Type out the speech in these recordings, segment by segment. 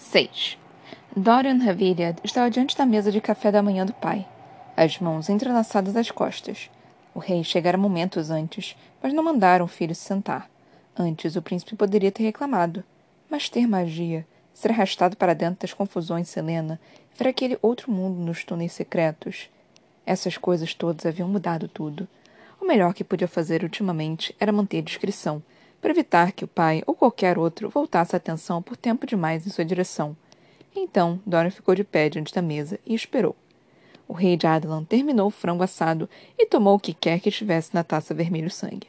6. Dorian Haviliad estava diante da mesa de café da manhã do pai, as mãos entrelaçadas às costas. O rei chegara momentos antes, mas não mandaram o filho se sentar. Antes, o príncipe poderia ter reclamado. Mas ter magia, ser arrastado para dentro das confusões Selena, ver aquele outro mundo nos túneis secretos. Essas coisas todas haviam mudado tudo. O melhor que podia fazer ultimamente era manter discrição, para evitar que o pai ou qualquer outro voltasse a atenção por tempo demais em sua direção. Então, Dora ficou de pé diante da mesa e esperou. O rei de Adlan terminou o frango assado e tomou o que quer que estivesse na taça vermelho sangue.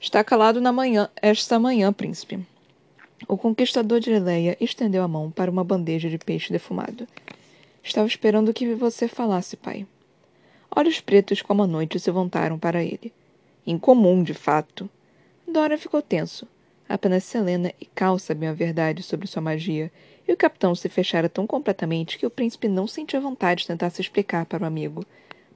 Está calado na manhã, esta manhã, príncipe. O conquistador de Leia estendeu a mão para uma bandeja de peixe defumado. Estava esperando que você falasse, pai. Olhos pretos como a noite se voltaram para ele. Incomum, de fato. Dora ficou tenso. Apenas Selena e Cal sabiam a verdade sobre sua magia, e o capitão se fechara tão completamente que o príncipe não sentia vontade de tentar se explicar para o amigo.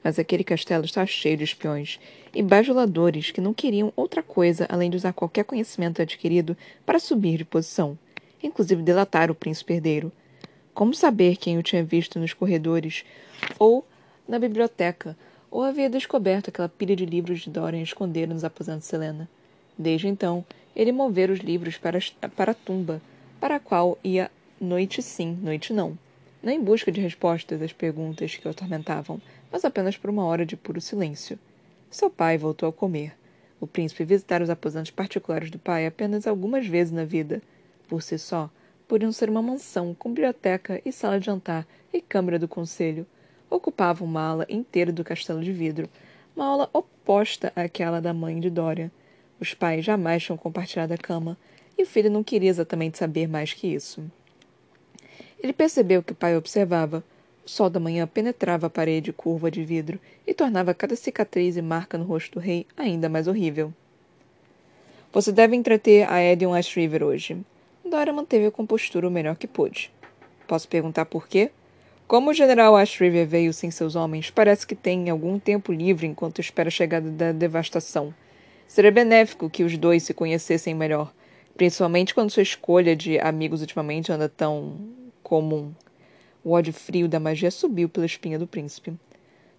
Mas aquele castelo estava cheio de espiões e bajuladores que não queriam outra coisa além de usar qualquer conhecimento adquirido para subir de posição, inclusive delatar o príncipe herdeiro. Como saber quem o tinha visto nos corredores ou na biblioteca, ou havia descoberto aquela pilha de livros de Dorian esconderam nos aposentos de Selena? Desde então, ele movera os livros para, para a tumba, para a qual ia noite sim, noite não. Não em busca de respostas às perguntas que o atormentavam, mas apenas por uma hora de puro silêncio. Seu pai voltou a comer. O príncipe visitara os aposentos particulares do pai apenas algumas vezes na vida. Por si só, podiam ser uma mansão com biblioteca e sala de jantar e câmara do conselho. Ocupavam uma ala inteira do castelo de vidro, uma ala oposta àquela da mãe de Dorian. Os pais jamais tinham compartilhado a cama, e o filho não queria exatamente saber mais que isso. Ele percebeu que o pai observava. O sol da manhã penetrava a parede curva de vidro e tornava cada cicatriz e marca no rosto do rei ainda mais horrível. Você deve entreter a Edion Ashriver hoje. Dora manteve a compostura o melhor que pôde. Posso perguntar por quê? Como o general Ashriver veio sem seus homens, parece que tem algum tempo livre enquanto espera a chegada da devastação. Seria benéfico que os dois se conhecessem melhor, principalmente quando sua escolha de amigos ultimamente anda tão comum. O ódio frio da magia subiu pela espinha do príncipe.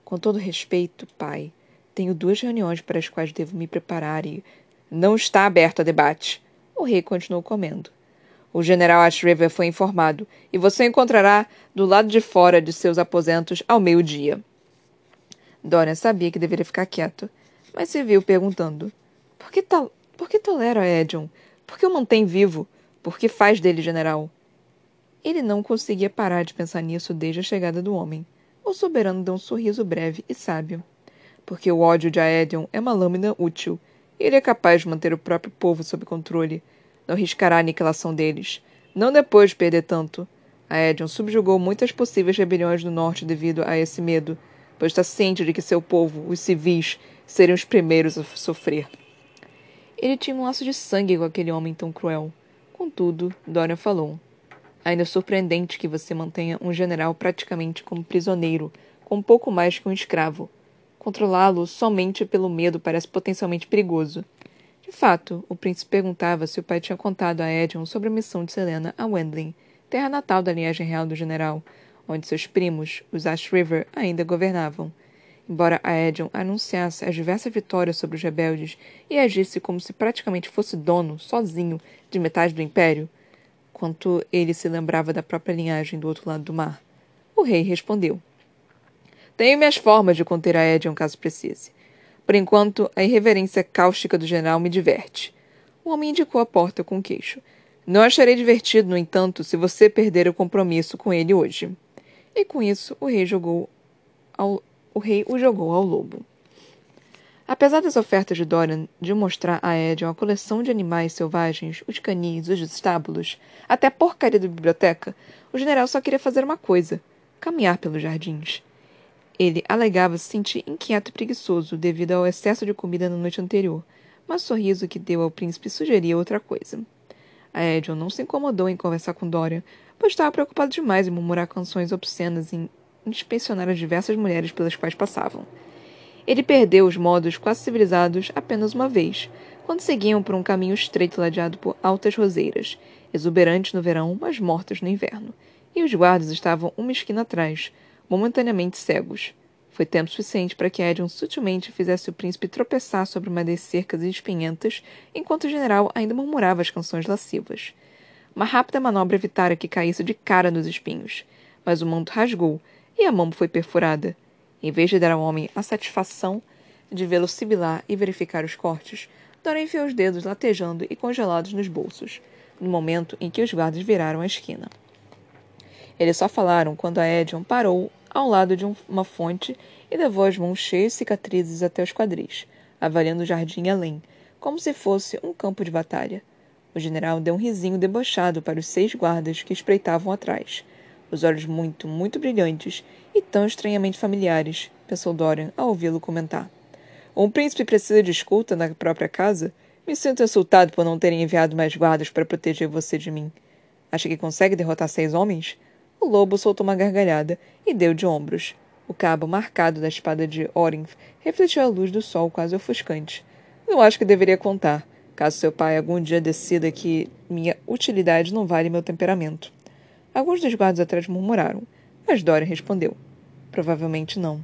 Com todo respeito, pai, tenho duas reuniões para as quais devo me preparar e. Não está aberto a debate. O rei continuou comendo. O general Ashriver foi informado, e você encontrará do lado de fora de seus aposentos ao meio-dia. Dorian sabia que deveria ficar quieto mas se viu perguntando: Por que, tal, por que tolera Edion? Por que o mantém vivo? Por que faz dele general? Ele não conseguia parar de pensar nisso desde a chegada do homem. O soberano deu um sorriso breve e sábio. Porque o ódio de Aedion é uma lâmina útil, ele é capaz de manter o próprio povo sob controle. Não riscará a aniquilação deles. Não depois de perder tanto. Aedion subjugou muitas possíveis rebeliões do norte devido a esse medo, pois está ciente de que seu povo, os civis, seriam os primeiros a sofrer. Ele tinha um laço de sangue com aquele homem tão cruel. Contudo, Dorian falou: Ainda é surpreendente que você mantenha um general praticamente como prisioneiro, com pouco mais que um escravo. Controlá-lo somente pelo medo parece potencialmente perigoso. De fato, o príncipe perguntava se o pai tinha contado a Edion sobre a missão de Selena a Wendling, terra natal da linhagem real do general, onde seus primos, os Ash River, ainda governavam. Embora Aedion anunciasse as diversas vitórias sobre os rebeldes e agisse como se praticamente fosse dono, sozinho, de metade do império, quanto ele se lembrava da própria linhagem do outro lado do mar, o rei respondeu: Tenho minhas formas de conter Aedion caso precise. Por enquanto, a irreverência cáustica do general me diverte. O homem indicou a porta com o queixo. Não acharei divertido, no entanto, se você perder o compromisso com ele hoje. E com isso, o rei jogou ao o rei o jogou ao lobo. Apesar das ofertas de Dorian de mostrar a Ed uma coleção de animais selvagens, os canis, os estábulos, até a porcaria da biblioteca, o general só queria fazer uma coisa: caminhar pelos jardins. Ele alegava se sentir inquieto e preguiçoso devido ao excesso de comida na noite anterior, mas o sorriso que deu ao príncipe sugeria outra coisa. A Edion não se incomodou em conversar com Dorian, pois estava preocupado demais em murmurar canções obscenas em inspecionar as diversas mulheres pelas quais passavam. Ele perdeu os modos quase civilizados apenas uma vez, quando seguiam por um caminho estreito ladeado por altas roseiras, exuberantes no verão, mas mortas no inverno. E os guardas estavam uma esquina atrás, momentaneamente cegos. Foi tempo suficiente para que Edion sutilmente fizesse o príncipe tropeçar sobre uma das cercas espinhentas, enquanto o general ainda murmurava as canções lascivas. Uma rápida manobra evitara que caísse de cara nos espinhos, mas o manto rasgou e a mão foi perfurada. Em vez de dar ao homem a satisfação de vê-lo sibilar e verificar os cortes, Dora enfiou os dedos latejando e congelados nos bolsos, no momento em que os guardas viraram a esquina. Eles só falaram quando a Edion parou ao lado de um, uma fonte e levou as mãos cheias de cicatrizes até os quadris, avaliando o jardim além, como se fosse um campo de batalha. O general deu um risinho debochado para os seis guardas que espreitavam atrás, os olhos muito, muito brilhantes e tão estranhamente familiares, pensou Dorian ao ouvi-lo comentar. Um príncipe precisa de escuta na própria casa? Me sinto insultado por não terem enviado mais guardas para proteger você de mim. Acha que consegue derrotar seis homens? O lobo soltou uma gargalhada e deu de ombros. O cabo marcado da espada de Orinth refletiu a luz do sol quase ofuscante. Não acho que deveria contar, caso seu pai algum dia decida que minha utilidade não vale meu temperamento. Alguns dos guardas atrás murmuraram, mas Dorian respondeu: Provavelmente não.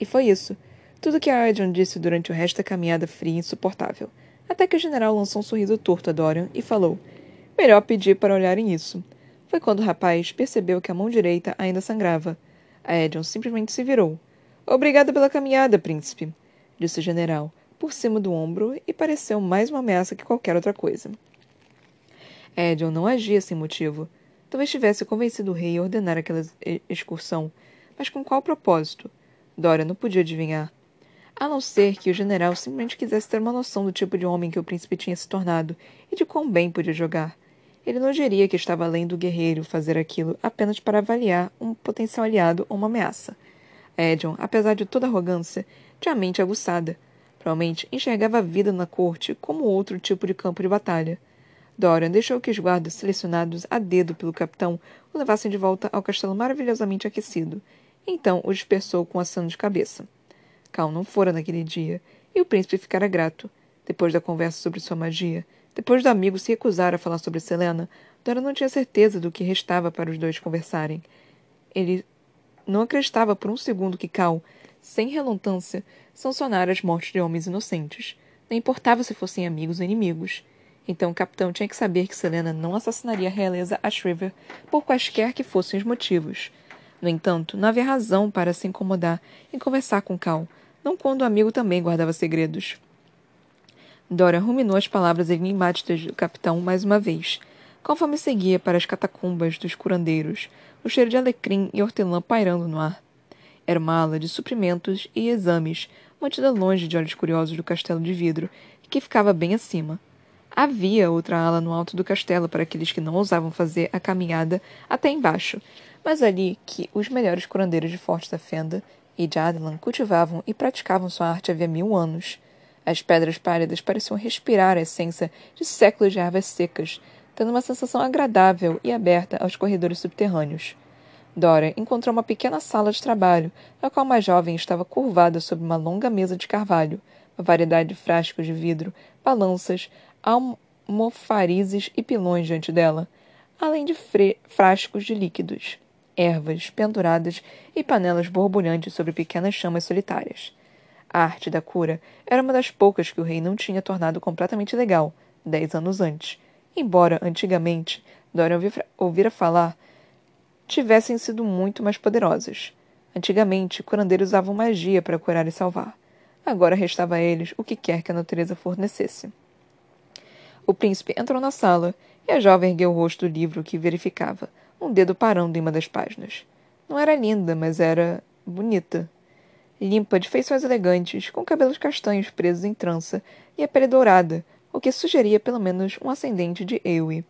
E foi isso. Tudo que a Arjun disse durante o resto da caminhada fria e insuportável. Até que o general lançou um sorriso torto a Dorian e falou: Melhor pedir para olharem isso. Foi quando o rapaz percebeu que a mão direita ainda sangrava. A Edion simplesmente se virou. Obrigada pela caminhada, príncipe, disse o general, por cima do ombro, e pareceu mais uma ameaça que qualquer outra coisa. Edion não agia sem motivo. Talvez tivesse convencido o rei a ordenar aquela excursão, mas com qual propósito? Dora não podia adivinhar a não ser que o general simplesmente quisesse ter uma noção do tipo de homem que o príncipe tinha se tornado e de quão bem podia jogar. Ele não diria que estava além do guerreiro fazer aquilo apenas para avaliar um potencial aliado ou uma ameaça. Edion, apesar de toda arrogância, tinha a mente aguçada. Provavelmente enxergava a vida na corte como outro tipo de campo de batalha. Dorian deixou que os guardas selecionados a dedo pelo capitão o levassem de volta ao castelo maravilhosamente aquecido. Então o dispersou com aceno de cabeça. Cal não fora naquele dia, e o príncipe ficara grato. Depois da conversa sobre sua magia, depois do amigo se recusar a falar sobre Selena, Dora não tinha certeza do que restava para os dois conversarem. Ele não acreditava por um segundo que Cal, sem relutância, sancionara as mortes de homens inocentes. Não importava se fossem amigos ou inimigos. Então o capitão tinha que saber que Selena não assassinaria a realeza Ashriver por quaisquer que fossem os motivos. No entanto, não havia razão para se incomodar em conversar com Cal, não quando o amigo também guardava segredos. Dora ruminou as palavras enigmáticas do capitão mais uma vez, conforme seguia para as catacumbas dos curandeiros, o cheiro de alecrim e hortelã pairando no ar. Era uma ala de suprimentos e exames, mantida longe de olhos curiosos do castelo de vidro, que ficava bem acima. Havia outra ala no alto do castelo para aqueles que não ousavam fazer a caminhada até embaixo, mas ali que os melhores curandeiros de Forte da Fenda e de Adlan cultivavam e praticavam sua arte havia mil anos. As pedras pálidas pareciam respirar a essência de séculos de ervas secas, dando uma sensação agradável e aberta aos corredores subterrâneos. Dora encontrou uma pequena sala de trabalho, na qual uma jovem estava curvada sobre uma longa mesa de carvalho, uma variedade de frascos de vidro, balanças, almofarizes e pilões diante dela, além de frascos de líquidos ervas penduradas e panelas borbulhantes sobre pequenas chamas solitárias. A arte da cura era uma das poucas que o rei não tinha tornado completamente legal, dez anos antes, embora, antigamente, Dorian ouvira falar, tivessem sido muito mais poderosas. Antigamente, curandeiros usavam magia para curar e salvar. Agora restava a eles o que quer que a natureza fornecesse. O príncipe entrou na sala e a jovem ergueu o rosto do livro que verificava, um dedo parando em uma das páginas. Não era linda, mas era bonita. Limpa, de feições elegantes, com cabelos castanhos presos em trança e a pele dourada, o que sugeria pelo menos um ascendente de Ewe.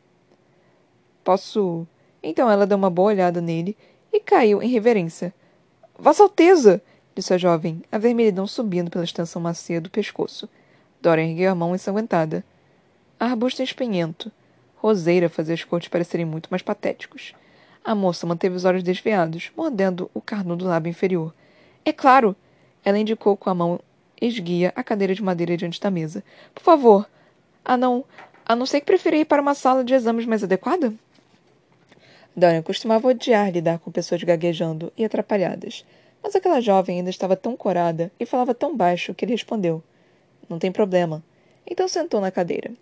Posso. Então ela deu uma boa olhada nele e caiu em reverência. Vossa Alteza! disse a jovem, a vermelhidão subindo pela extensão macia do pescoço. Dora ergueu a mão ensanguentada. Arbusto espinhento. Roseira fazia os cortes parecerem muito mais patéticos. A moça manteve os olhos desviados, mordendo o carnudo lábio inferior. É claro! Ela indicou com a mão esguia a cadeira de madeira diante da mesa. Por favor, A não, a não ser que preferia ir para uma sala de exames mais adequada? Dorian costumava odiar lidar com pessoas gaguejando e atrapalhadas, mas aquela jovem ainda estava tão corada e falava tão baixo que ele respondeu: Não tem problema. Então sentou na cadeira.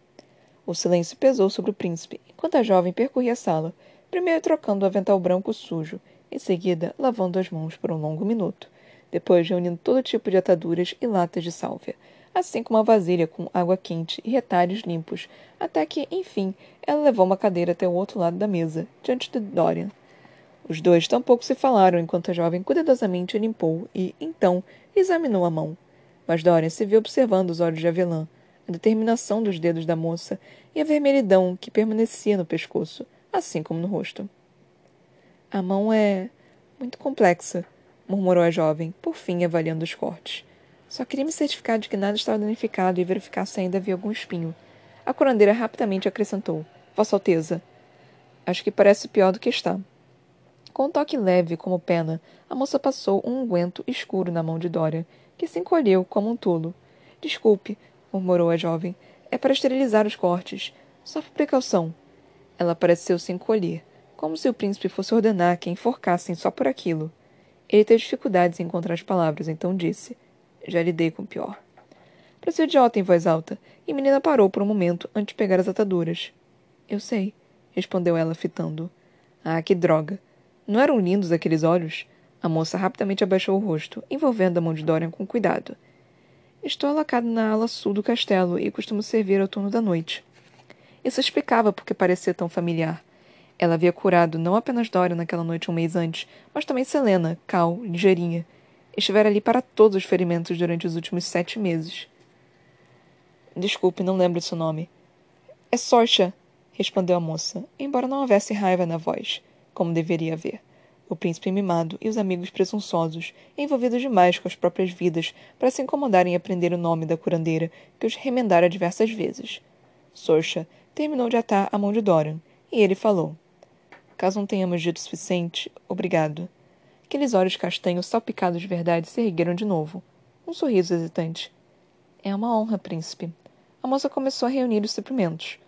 O silêncio pesou sobre o príncipe, enquanto a jovem percorria a sala, primeiro trocando o avental branco sujo, em seguida lavando as mãos por um longo minuto, depois reunindo todo tipo de ataduras e latas de sálvia, assim como uma vasilha com água quente e retalhos limpos, até que, enfim, ela levou uma cadeira até o outro lado da mesa, diante de Dorian. Os dois tampouco se falaram enquanto a jovem cuidadosamente limpou e, então, examinou a mão. Mas Dorian se viu observando os olhos de avelã, determinação dos dedos da moça e a vermelhidão que permanecia no pescoço, assim como no rosto. A mão é muito complexa, murmurou a jovem, por fim avaliando os cortes. Só queria me certificar de que nada estava danificado e verificar se ainda havia algum espinho. A curandeira rapidamente acrescentou: Vossa Alteza. Acho que parece pior do que está. Com um toque leve, como pena, a moça passou um unguento escuro na mão de Dória, que se encolheu como um tolo. Desculpe, murmurou a jovem. É para esterilizar os cortes. Só por precaução. Ela pareceu se encolher, como se o príncipe fosse ordenar que a enforcassem só por aquilo. Ele teve dificuldades em encontrar as palavras, então disse: já lidei com o pior. Pareceu idiota em voz alta, e menina parou por um momento antes de pegar as ataduras. Eu sei, respondeu ela, fitando. Ah, que droga! Não eram lindos aqueles olhos? A moça rapidamente abaixou o rosto, envolvendo a mão de Dorian com cuidado. Estou alacado na ala sul do castelo e costumo servir ao turno da noite. Isso explicava por que parecia tão familiar. Ela havia curado não apenas Dorian naquela noite um mês antes, mas também Selena, Cal, ligeirinha, Estivera ali para todos os ferimentos durante os últimos sete meses. Desculpe, não lembro seu nome. É Sorcha, respondeu a moça, embora não houvesse raiva na voz, como deveria haver. O príncipe mimado e os amigos presunçosos, envolvidos demais com as próprias vidas para se incomodarem em aprender o nome da curandeira, que os remendara diversas vezes. Sorcha terminou de atar a mão de Doran, e ele falou: Caso não tenhamos dito o suficiente, obrigado. Aqueles olhos castanhos salpicados de verdade se ergueram de novo. Um sorriso hesitante. É uma honra, príncipe. A moça começou a reunir os suprimentos.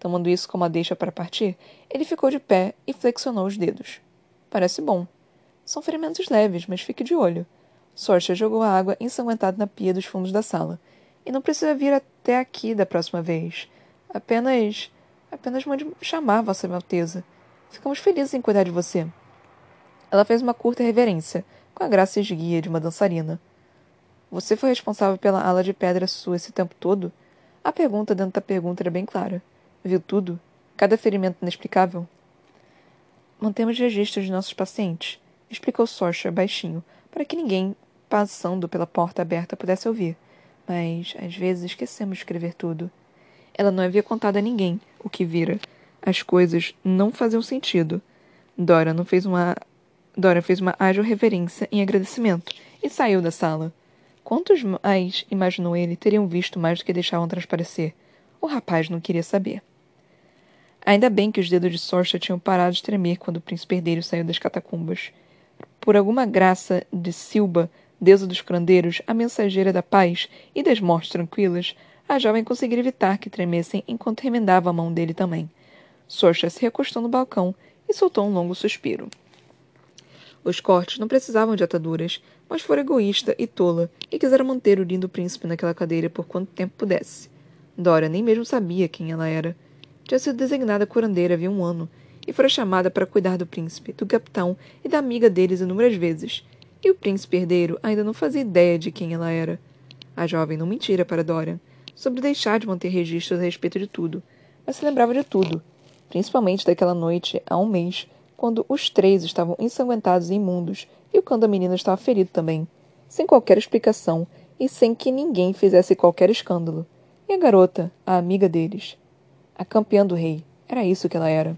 Tomando isso como a deixa para partir, ele ficou de pé e flexionou os dedos. Parece bom. São ferimentos leves, mas fique de olho. Sorcha jogou a água ensanguentada na pia dos fundos da sala. E não precisa vir até aqui da próxima vez. Apenas. apenas mande chamar Vossa Alteza. Ficamos felizes em cuidar de você. Ela fez uma curta reverência, com a graça esguia de uma dançarina. Você foi responsável pela ala de pedra sua esse tempo todo? A pergunta dentro da pergunta era bem clara. Viu tudo? Cada ferimento inexplicável? Mantemos registros de nossos pacientes, explicou Sorcha baixinho, para que ninguém passando pela porta aberta pudesse ouvir. Mas, às vezes, esquecemos de escrever tudo. Ela não havia contado a ninguém o que vira. As coisas não faziam sentido. Dora não fez uma Dora fez uma ágil reverência em agradecimento e saiu da sala. Quantos mais, imaginou ele, teriam visto mais do que deixavam transparecer? O rapaz não queria saber. Ainda bem que os dedos de Sorcha tinham parado de tremer quando o príncipe herdeiro saiu das catacumbas. Por alguma graça de Silba, deusa dos crandeiros, a mensageira da paz e das mortes tranquilas, a jovem conseguira evitar que tremessem enquanto remendava a mão dele também. Sorcha se recostou no balcão e soltou um longo suspiro. Os cortes não precisavam de ataduras, mas fora egoísta e tola e quisera manter o lindo príncipe naquela cadeira por quanto tempo pudesse. Dora nem mesmo sabia quem ela era. Tinha sido designada curandeira havia um ano e fora chamada para cuidar do príncipe, do capitão e da amiga deles inúmeras vezes. E o príncipe herdeiro ainda não fazia ideia de quem ela era. A jovem não mentira para Dorian sobre deixar de manter registros a respeito de tudo, mas se lembrava de tudo, principalmente daquela noite há um mês quando os três estavam ensanguentados e imundos e o cão da menina estava ferido também, sem qualquer explicação e sem que ninguém fizesse qualquer escândalo. E a garota, a amiga deles? A campeã do rei. Era isso que ela era.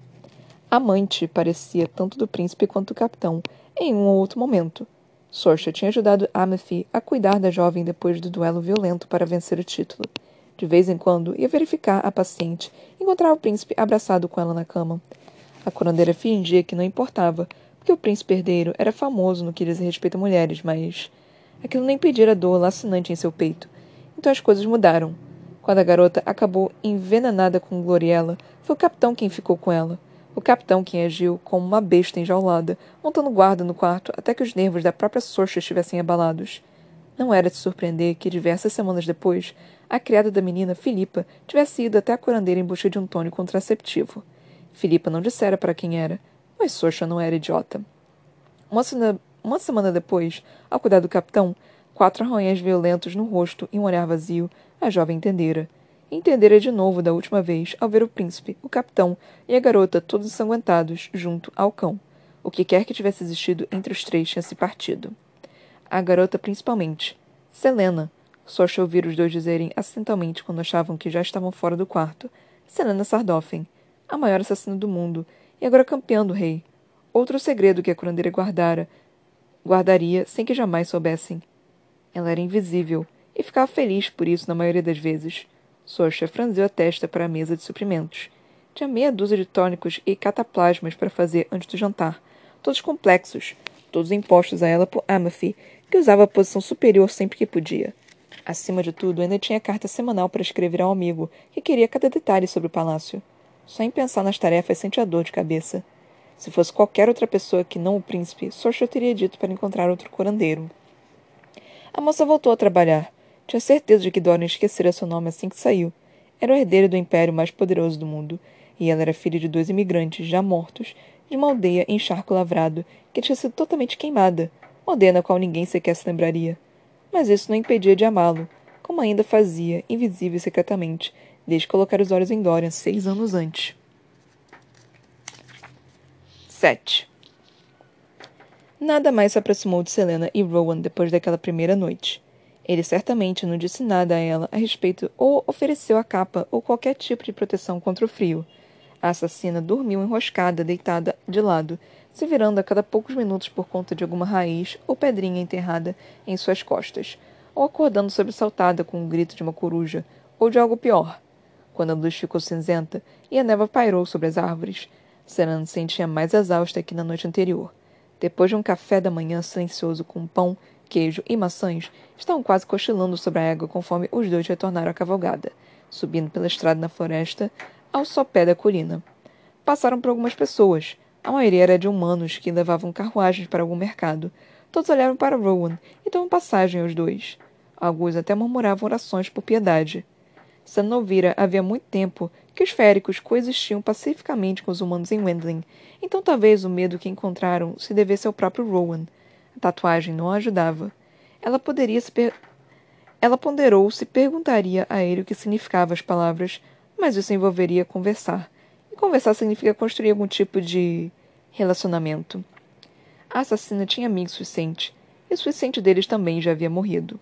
Amante, parecia, tanto do príncipe quanto do capitão, em um ou outro momento. Sorcha tinha ajudado Amethy a cuidar da jovem depois do duelo violento para vencer o título. De vez em quando, ia verificar a paciente e o príncipe abraçado com ela na cama. A curandeira fingia que não importava, porque o príncipe herdeiro era famoso no que diz respeito a mulheres, mas aquilo nem impedira a dor lacinante em seu peito. Então as coisas mudaram. Quando a garota acabou envenenada com Gloriela, foi o capitão quem ficou com ela. O capitão quem agiu como uma besta enjaulada, montando guarda no quarto até que os nervos da própria Sorcha estivessem abalados. Não era de surpreender que, diversas semanas depois, a criada da menina, Filipa, tivesse ido até a curandeira em busca de um tônico contraceptivo. Filipa não dissera para quem era, mas Sorcha não era idiota. Uma, uma semana depois, ao cuidar do capitão, quatro arranhões violentos no rosto e um olhar vazio, a jovem entendera. Entendera de novo da última vez ao ver o príncipe, o capitão e a garota todos ensanguentados junto ao cão. O que quer que tivesse existido entre os três tinha se partido. A garota principalmente. Selena. Só achou ouvir os dois dizerem acidentalmente quando achavam que já estavam fora do quarto. Selena Sardoffen, a maior assassina do mundo, e agora campeã do rei. Outro segredo que a curandeira guardara, guardaria sem que jamais soubessem. Ela era invisível, e ficava feliz por isso na maioria das vezes. Sorcha franziu a testa para a mesa de suprimentos. Tinha meia dúzia de tônicos e cataplasmas para fazer antes do jantar, todos complexos, todos impostos a ela por Amathy, que usava a posição superior sempre que podia. Acima de tudo, ainda tinha carta semanal para escrever ao amigo, que queria cada detalhe sobre o palácio. Só em pensar nas tarefas sentia dor de cabeça. Se fosse qualquer outra pessoa que não o príncipe, Sorcha teria dito para encontrar outro curandeiro. A moça voltou a trabalhar. Tinha certeza de que Dorian esquecera seu nome assim que saiu. Era o herdeiro do império mais poderoso do mundo, e ela era filha de dois imigrantes já mortos, de uma aldeia em charco lavrado, que tinha sido totalmente queimada, uma aldeia na qual ninguém sequer se lembraria. Mas isso não impedia de amá-lo, como ainda fazia, invisível e secretamente, desde colocar os olhos em Dorian seis anos antes. 7. Nada mais se aproximou de Selena e Rowan depois daquela primeira noite. Ele certamente não disse nada a ela a respeito ou ofereceu a capa ou qualquer tipo de proteção contra o frio. A assassina dormiu enroscada, deitada de lado, se virando a cada poucos minutos por conta de alguma raiz ou pedrinha enterrada em suas costas, ou acordando sobressaltada com o grito de uma coruja, ou de algo pior. Quando a luz ficou cinzenta e a neva pairou sobre as árvores, Selena se sentia mais exausta que na noite anterior. Depois de um café da manhã silencioso com pão, queijo e maçãs, estavam quase cochilando sobre a égua conforme os dois retornaram à cavalgada, subindo pela estrada na floresta ao sopé da colina. Passaram por algumas pessoas. A maioria era de humanos que levavam carruagens para algum mercado. Todos olharam para Rowan e davam passagem aos dois. Alguns até murmuravam orações por piedade. Sanovira havia muito tempo que os féricos coexistiam pacificamente com os humanos em Wendling, então talvez o medo que encontraram se devesse ao próprio Rowan. A tatuagem não ajudava. Ela poderia se per... Ela ponderou se perguntaria a ele o que significavam as palavras, mas isso envolveria conversar. E conversar significa construir algum tipo de relacionamento. A assassina tinha amigos suficiente, e o suficiente deles também já havia morrido.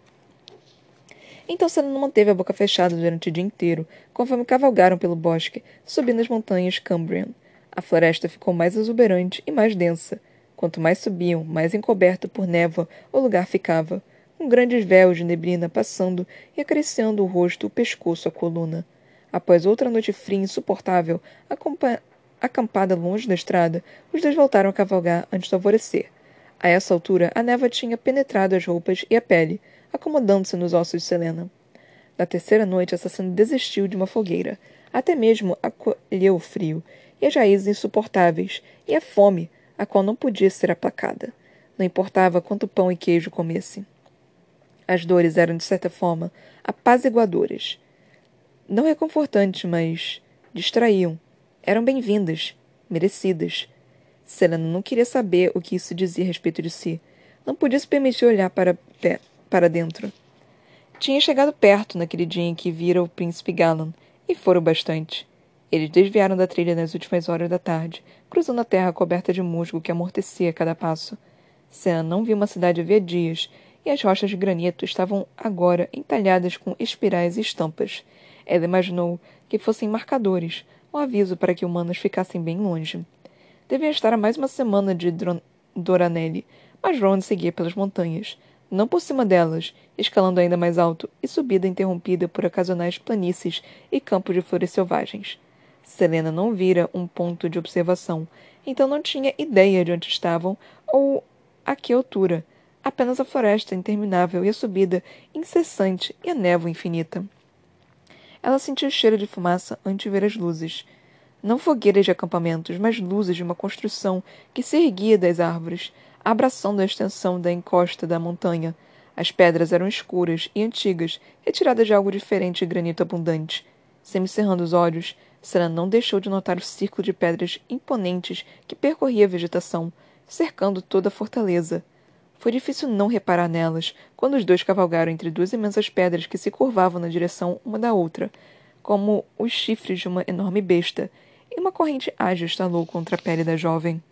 Então Selena manteve a boca fechada durante o dia inteiro, conforme cavalgaram pelo bosque, subindo as montanhas Cambrian. A floresta ficou mais exuberante e mais densa. Quanto mais subiam, mais encoberto por névoa o lugar ficava, com grandes véus de neblina passando e acariciando o rosto, o pescoço, a coluna. Após outra noite fria e insuportável, acampada longe da estrada, os dois voltaram a cavalgar antes do alvorecer. A essa altura, a névoa tinha penetrado as roupas e a pele, acomodando-se nos ossos de Selena. Na terceira noite, a assassina desistiu de uma fogueira. Até mesmo acolheu o frio, e as raízes insuportáveis, e a fome, a qual não podia ser aplacada. Não importava quanto pão e queijo comesse. As dores eram, de certa forma, apaziguadoras. Não reconfortantes, mas distraíam. Eram bem-vindas, merecidas. Selena não queria saber o que isso dizia a respeito de si. Não podia se permitir olhar para pé para dentro. Tinha chegado perto naquele dia em que vira o príncipe Galan, e foram bastante. Eles desviaram da trilha nas últimas horas da tarde, cruzando a terra coberta de musgo que amortecia a cada passo. Sam não viu uma cidade havia dias, e as rochas de granito estavam agora entalhadas com espirais e estampas. Ela imaginou que fossem marcadores, um aviso para que humanos ficassem bem longe. Devia estar a mais uma semana de Doranelli, mas Ron seguia pelas montanhas, não por cima delas, escalando ainda mais alto, e subida interrompida por ocasionais planícies e campos de flores selvagens. Selena não vira um ponto de observação, então não tinha ideia de onde estavam ou a que altura, apenas a floresta interminável e a subida incessante e a névoa infinita. ela sentiu o cheiro de fumaça antes de ver as luzes. Não fogueiras de acampamentos, mas luzes de uma construção que se erguia das árvores, abraçando a extensão da encosta da montanha. As pedras eram escuras e antigas, retiradas de algo diferente de granito abundante. Semicerrando os olhos, Sarah não deixou de notar o círculo de pedras imponentes que percorria a vegetação, cercando toda a fortaleza. Foi difícil não reparar nelas quando os dois cavalgaram entre duas imensas pedras que se curvavam na direção uma da outra, como os chifres de uma enorme besta, e uma corrente ágil estalou contra a pele da jovem.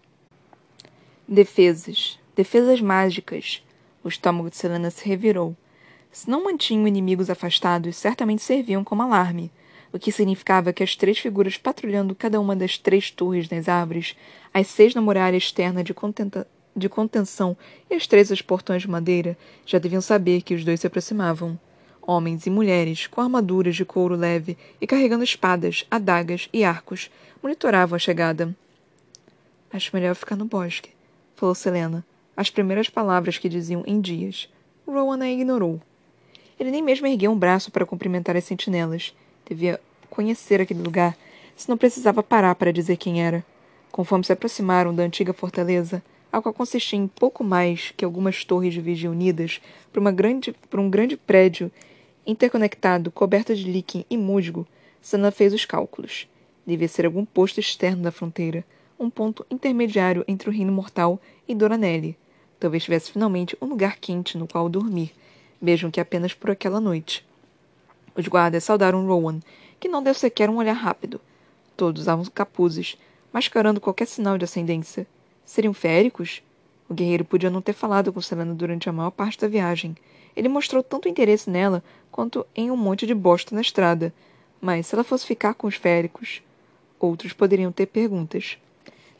Defesas. Defesas mágicas. O estômago de Selena se revirou. Se não mantinham inimigos afastados, certamente serviam como alarme, o que significava que as três figuras patrulhando cada uma das três torres das árvores, as seis na muralha externa de contenta de contenção e as três aos portões de madeira já deviam saber que os dois se aproximavam. Homens e mulheres, com armaduras de couro leve e carregando espadas, adagas e arcos, monitoravam a chegada. Acho melhor ficar no bosque, falou Selena, as primeiras palavras que diziam em dias. Rowan a ignorou. Ele nem mesmo ergueu um braço para cumprimentar as sentinelas. Devia conhecer aquele lugar, se não precisava parar para dizer quem era. Conforme se aproximaram da antiga fortaleza, a qual consistia em pouco mais que algumas torres de vigia unidas por, uma grande, por um grande prédio interconectado, coberto de líquen e musgo, Sana fez os cálculos. Devia ser algum posto externo da fronteira, um ponto intermediário entre o reino mortal e Doranelli. Talvez tivesse finalmente um lugar quente no qual dormir, mesmo que apenas por aquela noite. Os guardas saudaram Rowan, que não deu sequer um olhar rápido. Todos usavam capuzes, mascarando qualquer sinal de ascendência. Seriam féricos? O guerreiro podia não ter falado com Selena durante a maior parte da viagem. Ele mostrou tanto interesse nela quanto em um monte de bosta na estrada. Mas se ela fosse ficar com os féricos, outros poderiam ter perguntas.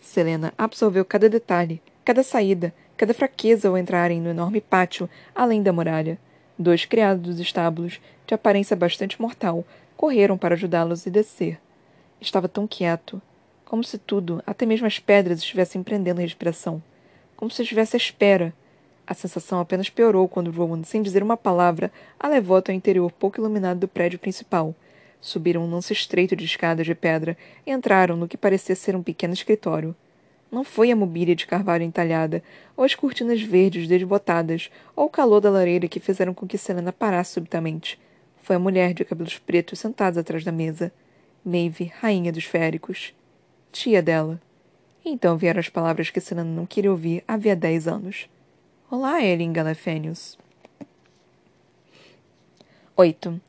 Selena absorveu cada detalhe, cada saída, cada fraqueza ao entrarem no enorme pátio além da muralha. Dois criados dos estábulos, de aparência bastante mortal, correram para ajudá-los a descer. Estava tão quieto, como se tudo, até mesmo as pedras, estivessem prendendo a respiração. Como se estivesse à espera. A sensação apenas piorou quando Rowan, sem dizer uma palavra, a levou até o interior pouco iluminado do prédio principal. Subiram um lance estreito de escadas de pedra e entraram no que parecia ser um pequeno escritório. Não foi a mobília de carvalho entalhada, ou as cortinas verdes desbotadas, ou o calor da lareira que fizeram com que Selena parasse subitamente. Foi a mulher de cabelos pretos sentada atrás da mesa. Maeve, rainha dos féricos tia dela. Então vieram as palavras que Selena não queria ouvir havia dez anos. Olá, Ellen Galafênios. Oito.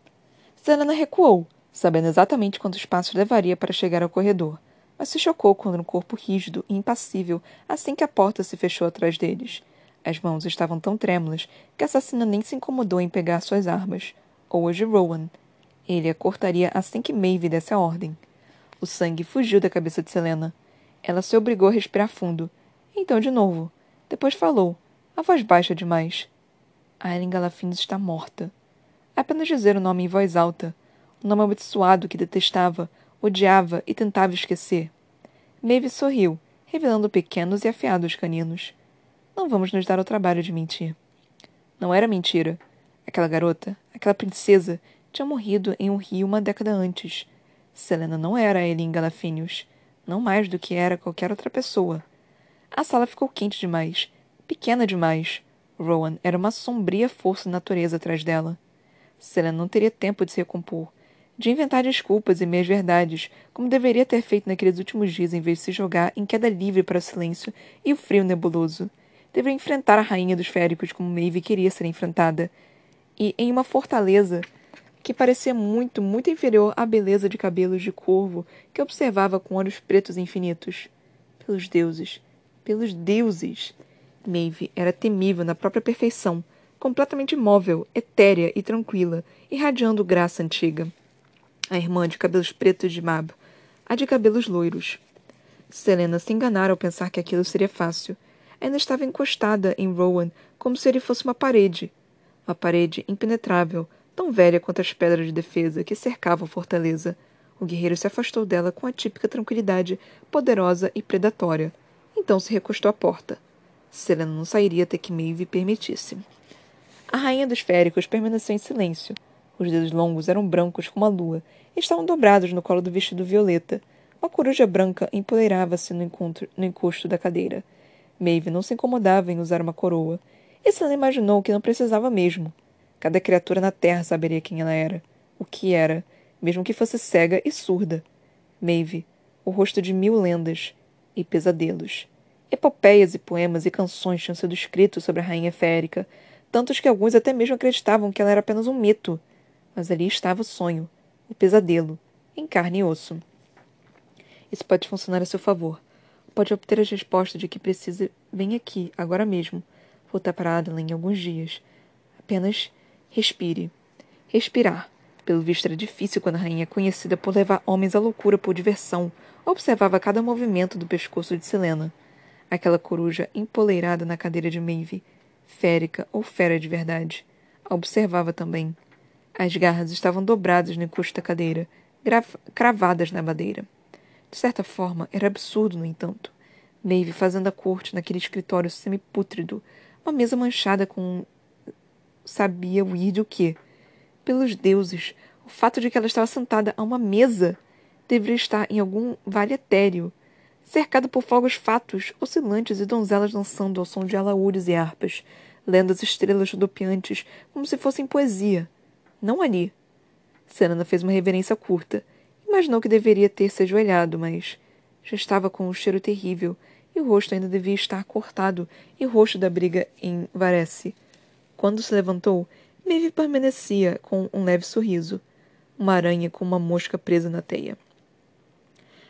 Selena recuou, sabendo exatamente quantos passos levaria para chegar ao corredor, mas se chocou quando um corpo rígido e impassível assim que a porta se fechou atrás deles. As mãos estavam tão trêmulas que a assassina nem se incomodou em pegar suas armas. Ou as de Rowan. Ele a cortaria assim que Maeve desse a ordem. O sangue fugiu da cabeça de Selena. Ela se obrigou a respirar fundo. Então, de novo. Depois falou, a voz baixa demais. Aileen Galafinos está morta. Apenas dizer o nome em voz alta. O nome abençoado que detestava, odiava e tentava esquecer. Maeve sorriu, revelando pequenos e afiados caninos. Não vamos nos dar o trabalho de mentir. Não era mentira. Aquela garota, aquela princesa, tinha morrido em um rio uma década antes. Selena não era Eileen Galafinius, não mais do que era qualquer outra pessoa. A sala ficou quente demais, pequena demais. Rowan era uma sombria força da natureza atrás dela. Selena não teria tempo de se recompor, de inventar desculpas e meias verdades, como deveria ter feito naqueles últimos dias em vez de se jogar em queda livre para o silêncio e o frio nebuloso. Deveria enfrentar a rainha dos féricos como Maeve queria ser enfrentada. E, em uma fortaleza, que parecia muito, muito inferior à beleza de cabelos de corvo que observava com olhos pretos infinitos. Pelos deuses, pelos deuses! Maeve era temível na própria perfeição, completamente imóvel, etérea e tranquila, irradiando graça antiga. A irmã de cabelos pretos de Mab, a de cabelos loiros. Selena se enganara ao pensar que aquilo seria fácil. Ainda estava encostada em Rowan, como se ele fosse uma parede. Uma parede impenetrável, tão velha quanto as pedras de defesa que cercavam a fortaleza. O guerreiro se afastou dela com a típica tranquilidade poderosa e predatória. Então se recostou à porta. Selena não sairia até que Maeve permitisse. A rainha dos féricos permaneceu em silêncio. Os dedos longos eram brancos como a lua e estavam dobrados no colo do vestido violeta. Uma coruja branca empoleirava-se no, no encosto da cadeira. Maeve não se incomodava em usar uma coroa. E Selena imaginou que não precisava mesmo. Cada criatura na Terra saberia quem ela era. O que era, mesmo que fosse cega e surda. Maeve, o rosto de mil lendas e pesadelos. Epopeias e poemas e canções tinham sido escritos sobre a rainha férica, tantos que alguns até mesmo acreditavam que ela era apenas um mito. Mas ali estava o sonho, o pesadelo, em carne e osso. Isso pode funcionar a seu favor. Pode obter as respostas de que precisa. Vem aqui, agora mesmo. Voltar para Adelaide em alguns dias. Apenas respire. Respirar. Pelo visto era difícil quando a rainha, conhecida por levar homens à loucura por diversão, observava cada movimento do pescoço de Selena. Aquela coruja empoleirada na cadeira de Maeve, férica ou fera de verdade, observava também. As garras estavam dobradas no encosto da cadeira, cravadas na madeira. De certa forma, era absurdo, no entanto. Maeve fazendo a corte naquele escritório semipútrido, uma mesa manchada com sabia o ir de o quê. Pelos deuses, o fato de que ela estava sentada a uma mesa deveria estar em algum vale etéreo, cercado por fogos fatos, oscilantes e donzelas dançando ao som de alaúdes e harpas, lendo as estrelas rodopiantes como se fossem poesia. Não ali. Serena fez uma reverência curta, Imaginou que deveria ter se ajoelhado, mas já estava com um cheiro terrível e o rosto ainda devia estar cortado e roxo da briga em Varese. Quando se levantou, Maeve permanecia com um leve sorriso, uma aranha com uma mosca presa na teia.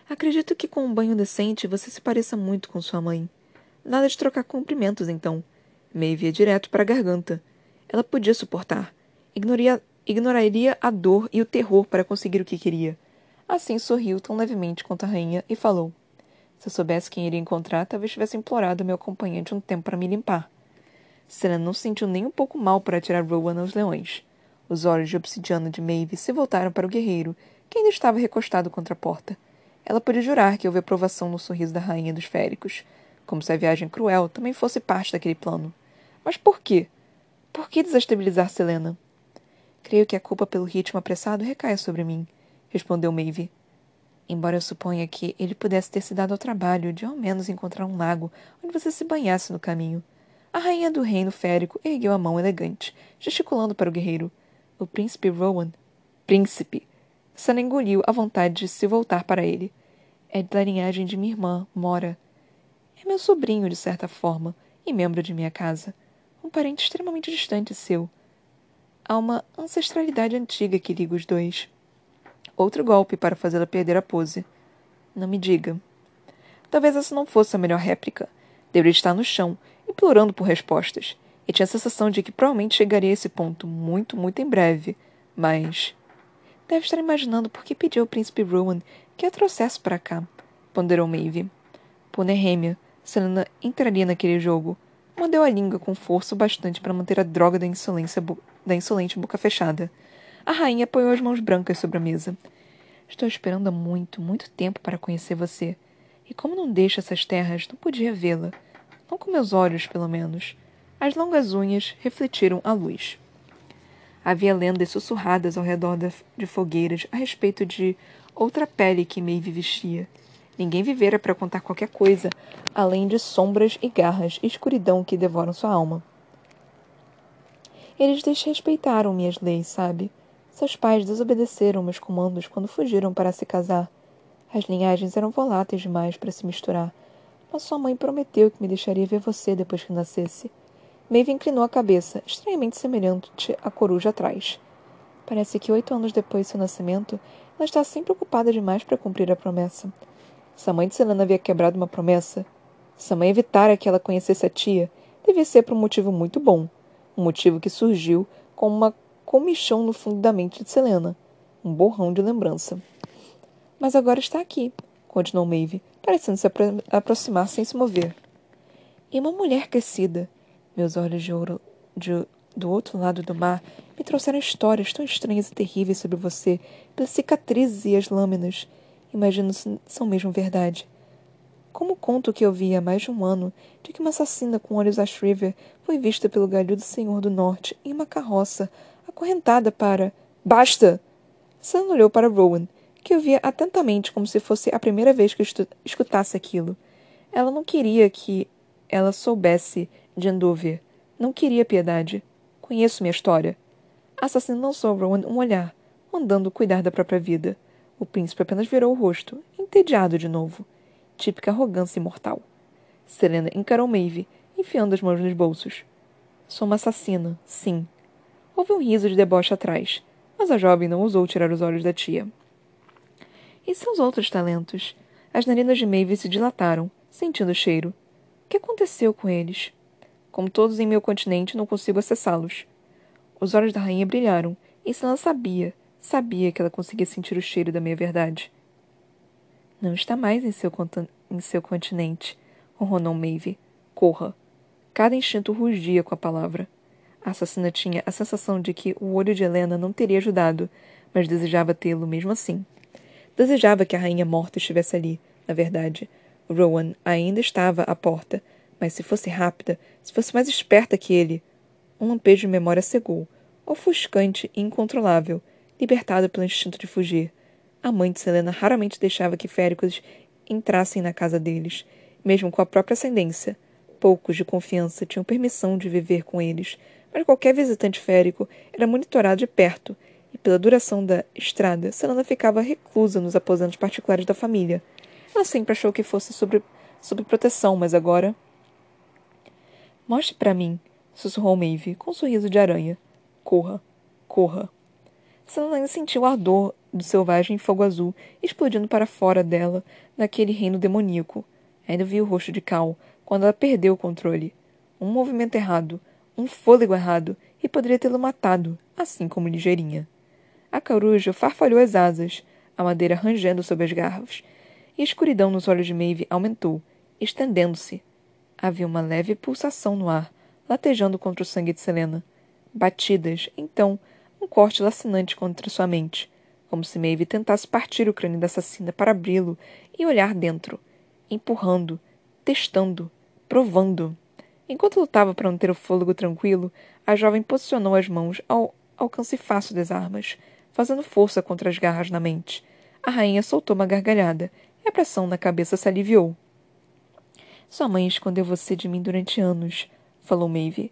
Acredito que com um banho decente você se pareça muito com sua mãe. Nada de trocar cumprimentos, então. Maeve ia direto para a garganta. Ela podia suportar. Ignoria, ignoraria a dor e o terror para conseguir o que queria. Assim sorriu tão levemente quanto a rainha e falou: Se eu soubesse quem iria encontrar, talvez tivesse implorado meu acompanhante um tempo para me limpar. Serena não se sentiu nem um pouco mal por atirar Rowan aos leões. Os olhos de obsidiana de Maeve se voltaram para o guerreiro, que ainda estava recostado contra a porta. Ela podia jurar que houve aprovação no sorriso da rainha dos féricos, como se a viagem cruel também fosse parte daquele plano. Mas por quê? Por que desestabilizar Selena? Creio que a culpa pelo ritmo apressado recaia sobre mim respondeu Maeve. Embora eu suponha que ele pudesse ter se dado ao trabalho de ao menos encontrar um lago onde você se banhasse no caminho. A rainha do reino férico ergueu a mão elegante, gesticulando para o guerreiro. O príncipe Rowan. Príncipe! Sana engoliu a vontade de se voltar para ele. É da linhagem de minha irmã, Mora. É meu sobrinho, de certa forma, e membro de minha casa. Um parente extremamente distante seu. Há uma ancestralidade antiga que liga os dois. Outro golpe para fazê-la perder a pose. Não me diga. Talvez essa não fosse a melhor réplica. Deveria estar no chão, implorando por respostas. E tinha a sensação de que provavelmente chegaria a esse ponto muito, muito em breve. Mas. Deve estar imaginando por que pediu ao príncipe Rowan que a trouxesse para cá, ponderou Maeve. Por Nehemia, Selena entraria naquele jogo. Mordeu a língua com força o bastante para manter a droga da insolência da insolente boca fechada. A rainha apoiou as mãos brancas sobre a mesa. Estou esperando há muito, muito tempo para conhecer você. E como não deixo essas terras, não podia vê-la. Não com meus olhos, pelo menos. As longas unhas refletiram a luz. Havia lendas sussurradas ao redor de fogueiras a respeito de outra pele que Maeve vestia. Ninguém vivera para contar qualquer coisa, além de sombras e garras e escuridão que devoram sua alma. Eles desrespeitaram minhas leis, sabe? Seus pais desobedeceram meus comandos quando fugiram para se casar. As linhagens eram voláteis demais para se misturar, mas sua mãe prometeu que me deixaria ver você depois que nascesse. Maeve inclinou a cabeça, estranhamente semelhante à coruja atrás. Parece que oito anos depois de seu nascimento, ela está sempre ocupada demais para cumprir a promessa. Se a mãe de Selena havia quebrado uma promessa, se a mãe evitara que ela conhecesse a tia, devia ser por um motivo muito bom. Um motivo que surgiu como uma comichão no fundo da mente de Selena, um borrão de lembrança. Mas agora está aqui, continuou Maeve, parecendo se apro aproximar sem se mover. E uma mulher crescida. Meus olhos de ouro de, do outro lado do mar me trouxeram histórias tão estranhas e terríveis sobre você, pelas cicatrizes e as lâminas. Imagino se são mesmo verdade. Como conto que eu vi há mais de um ano de que uma assassina com olhos a Shriver foi vista pelo galhudo senhor do norte em uma carroça acorrentada para Basta! Selena olhou para Rowan, que ouvia atentamente como se fosse a primeira vez que escutasse aquilo. Ela não queria que ela soubesse de Andover. Não queria piedade. Conheço minha história. A assassina lançou a Rowan um olhar, mandando cuidar da própria vida. O príncipe apenas virou o rosto, entediado de novo. Típica arrogância imortal. Selena encarou Maeve, enfiando as mãos nos bolsos. Sou uma assassina, sim. Houve um riso de deboche atrás, mas a jovem não ousou tirar os olhos da tia. E seus outros talentos? As narinas de Maeve se dilataram, sentindo o cheiro. O que aconteceu com eles? Como todos em meu continente, não consigo acessá-los. Os olhos da rainha brilharam, e Selena sabia, sabia que ela conseguia sentir o cheiro da meia-verdade. Não está mais em seu, em seu continente, ronronou Maeve. Corra. Cada instinto rugia com a palavra. A assassina tinha a sensação de que o olho de Helena não teria ajudado, mas desejava tê-lo mesmo assim. Desejava que a rainha morta estivesse ali, na verdade. Rowan ainda estava à porta, mas se fosse rápida, se fosse mais esperta que ele. Um lampejo de memória cegou, ofuscante e incontrolável, libertado pelo instinto de fugir. A mãe de Selena raramente deixava que féricos entrassem na casa deles, mesmo com a própria ascendência. Poucos de confiança tinham permissão de viver com eles, mas qualquer visitante férico era monitorado de perto, e pela duração da estrada, Selena ficava reclusa nos aposentos particulares da família. Ela sempre achou que fosse sob, sob proteção, mas agora. Mostre para mim, sussurrou Maeve, com um sorriso de aranha. Corra, corra. Selena sentiu o ardor do selvagem fogo azul explodindo para fora dela, naquele reino demoníaco. Ainda viu o rosto de Cal, quando ela perdeu o controle. Um movimento errado, um fôlego errado, e poderia tê-lo matado, assim como ligeirinha. A coruja farfalhou as asas, a madeira rangendo sob as garras, e a escuridão nos olhos de Maeve aumentou, estendendo-se. Havia uma leve pulsação no ar, latejando contra o sangue de Selena. Batidas, então, um corte lacinante contra sua mente, como se Maeve tentasse partir o crânio da assassina para abri-lo e olhar dentro, empurrando, testando, provando. Enquanto lutava para manter o fôlego tranquilo, a jovem posicionou as mãos ao alcance fácil das armas, fazendo força contra as garras na mente. A rainha soltou uma gargalhada e a pressão na cabeça se aliviou. Sua mãe escondeu você de mim durante anos, falou Maeve.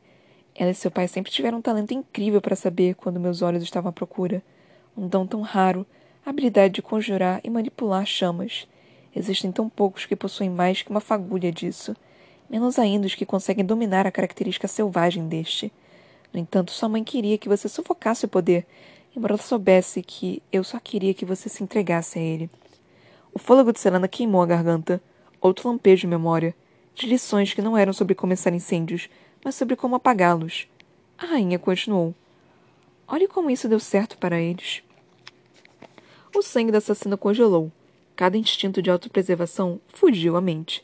Ela e seu pai sempre tiveram um talento incrível para saber quando meus olhos estavam à procura. Um dom tão raro, a habilidade de conjurar e manipular chamas. Existem tão poucos que possuem mais que uma fagulha disso menos ainda os que conseguem dominar a característica selvagem deste. No entanto, sua mãe queria que você sufocasse o poder, embora ela soubesse que eu só queria que você se entregasse a ele. O fôlego de Selena queimou a garganta. Outro lampejo de memória, de lições que não eram sobre começar incêndios, mas sobre como apagá-los. A rainha continuou. Olhe como isso deu certo para eles. O sangue da assassina congelou. Cada instinto de autopreservação fugiu à mente.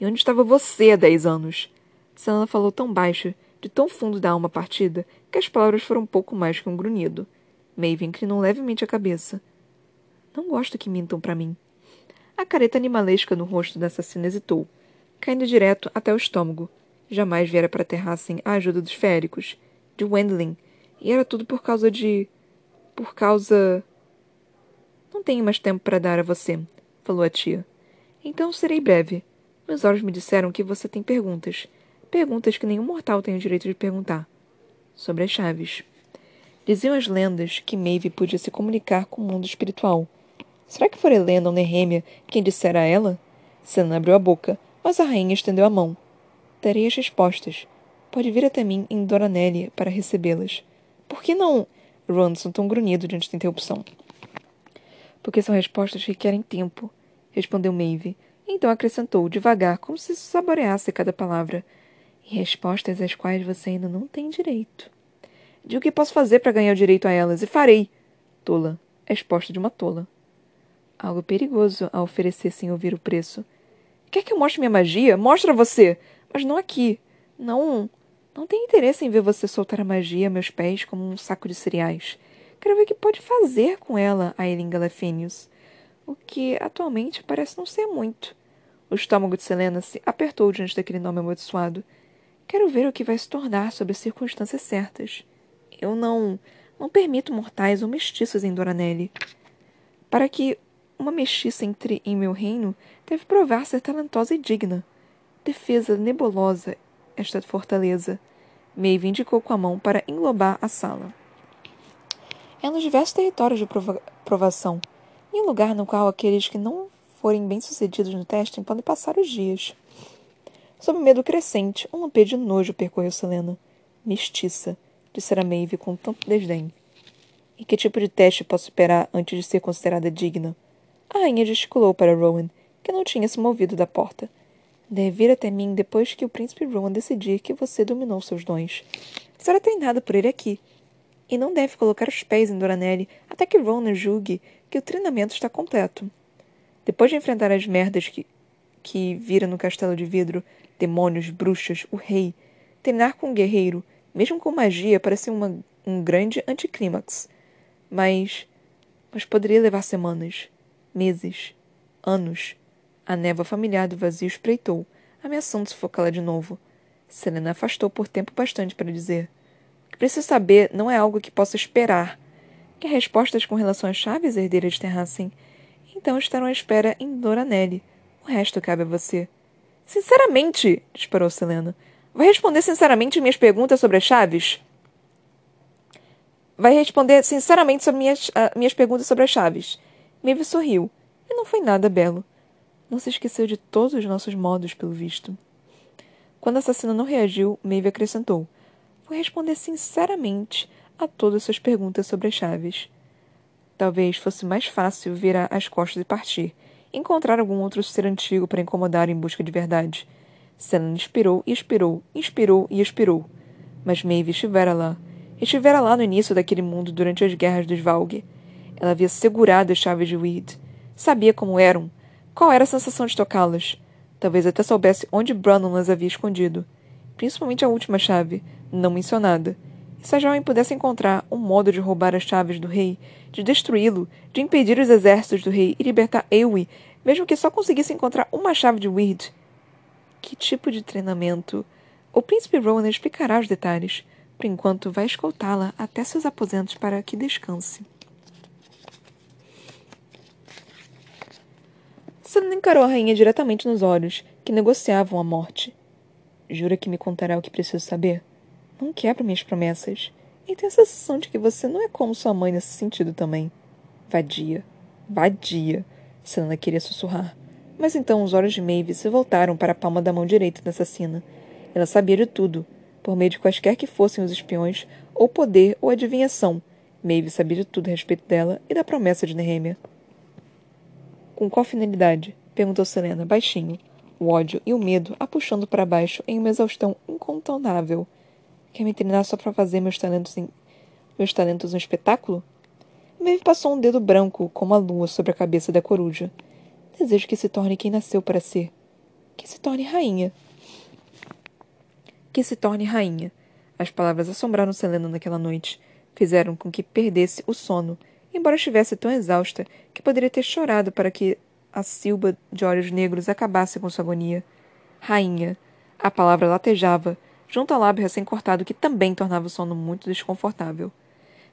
E onde estava você há dez anos? Selena falou tão baixo, de tão fundo da alma partida, que as palavras foram pouco mais que um grunhido. Maeve inclinou levemente a cabeça. Não gosto que mintam para mim. A careta animalesca no rosto da assassina hesitou, caindo direto até o estômago. Jamais viera para terra sem a ajuda dos féricos, de Wendling, e era tudo por causa de. por causa. Não tenho mais tempo para dar a você, falou a tia. Então serei breve. Meus olhos me disseram que você tem perguntas. Perguntas que nenhum mortal tem o direito de perguntar. Sobre as chaves. Diziam as lendas que Maeve podia se comunicar com o mundo espiritual. Será que fora Helena ou Nehemia quem dissera a ela? Senna abriu a boca, mas a rainha estendeu a mão. Terei as respostas. Pode vir até mim em Doranelli para recebê-las. Por que não? Ronson tão grunhido diante da interrupção. Porque são respostas que requerem tempo, respondeu Maeve, então acrescentou, devagar, como se saboreasse cada palavra. E respostas às quais você ainda não tem direito. Diga o que posso fazer para ganhar o direito a elas, e farei. Tola. Resposta de uma tola. Algo perigoso a oferecer sem ouvir o preço. Quer que eu mostre minha magia? Mostra você! Mas não aqui. Não. Não tenho interesse em ver você soltar a magia a meus pés como um saco de cereais. Quero ver o que pode fazer com ela, Aileen Galafinius o que atualmente parece não ser muito. O estômago de Selena se apertou diante daquele nome amaldiçoado. Quero ver o que vai se tornar sob as circunstâncias certas. Eu não. Não permito mortais ou mestiços em Doranelli. Para que uma mestiça entre em meu reino, deve provar ser talentosa e digna. Defesa nebulosa esta fortaleza. Maeve indicou com a mão para englobar a sala. É nos diversos territórios de prova provação, em um lugar no qual aqueles que não forem bem-sucedidos no teste podem passar os dias. Sob medo crescente, um lampejo de nojo percorreu Selena. Mestiça, dissera Maeve com tanto desdém. E que tipo de teste posso esperar antes de ser considerada digna? A rainha gesticulou para Rowan, que não tinha se movido da porta. Deve vir até mim depois que o príncipe Rowan decidir que você dominou seus dons. Será treinada por ele aqui, e não deve colocar os pés em Doranelli até que Ronan julgue que o treinamento está completo. Depois de enfrentar as merdas que, que vira no castelo de vidro, demônios, bruxas, o rei, treinar com um guerreiro, mesmo com magia, parecia uma, um grande anticlímax. Mas. Mas poderia levar semanas, meses, anos. A névoa familiar do vazio espreitou, ameaçando sufocá-la de novo. Selena afastou por tempo bastante para dizer: que preciso saber não é algo que possa esperar. Que respostas com relação às chaves herdeiras de Terracem? Então estarão à espera em Doranelli. O resto cabe a você. Sinceramente, disparou Selena. Vai responder sinceramente minhas perguntas sobre as chaves? Vai responder sinceramente sobre minhas, uh, minhas perguntas sobre as chaves. Maeve sorriu. E não foi nada belo. Não se esqueceu de todos os nossos modos, pelo visto. Quando a assassina não reagiu, Maeve acrescentou. Vou responder sinceramente a todas suas perguntas sobre as chaves. Talvez fosse mais fácil virar as costas e partir, encontrar algum outro ser antigo para incomodar em busca de verdade. Selena inspirou e expirou, inspirou e expirou. Mas Maeve estivera lá. Estivera lá no início daquele mundo durante as guerras dos Valg. Ela havia segurado as chaves de Weed. Sabia como eram. Qual era a sensação de tocá-las. Talvez até soubesse onde Brannon as havia escondido. Principalmente a última chave, não mencionada. E se a jovem pudesse encontrar um modo de roubar as chaves do rei, de destruí-lo, de impedir os exércitos do rei e libertar Eowyn, mesmo que só conseguisse encontrar uma chave de Weird. Que tipo de treinamento? O príncipe Rowan explicará os detalhes. Por enquanto, vai escoltá-la até seus aposentos para que descanse. Selena encarou a rainha diretamente nos olhos, que negociavam a morte. Jura que me contará o que preciso saber? Não quebra minhas promessas. E tenho a sensação de que você não é como sua mãe nesse sentido também. Vadia. Vadia. Selena queria sussurrar. Mas então os olhos de Maeve se voltaram para a palma da mão direita da assassina. Ela sabia de tudo, por meio de quaisquer que fossem os espiões, ou poder ou adivinhação. Maeve sabia de tudo a respeito dela e da promessa de Nehemia. Com qual finalidade? perguntou Selena, baixinho, o ódio e o medo a puxando para baixo em uma exaustão incontornável. Quer me treinar só para fazer meus talentos em... meus talentos um espetáculo? Maeve passou um dedo branco, como a lua, sobre a cabeça da coruja. Desejo que se torne quem nasceu para ser. Que se torne rainha. Que se torne rainha. As palavras assombraram Selena naquela noite. Fizeram com que perdesse o sono, embora estivesse tão exausta que poderia ter chorado para que a silba de olhos negros acabasse com sua agonia. Rainha. A palavra latejava, junto ao lábio recém-cortado que também tornava o sono muito desconfortável.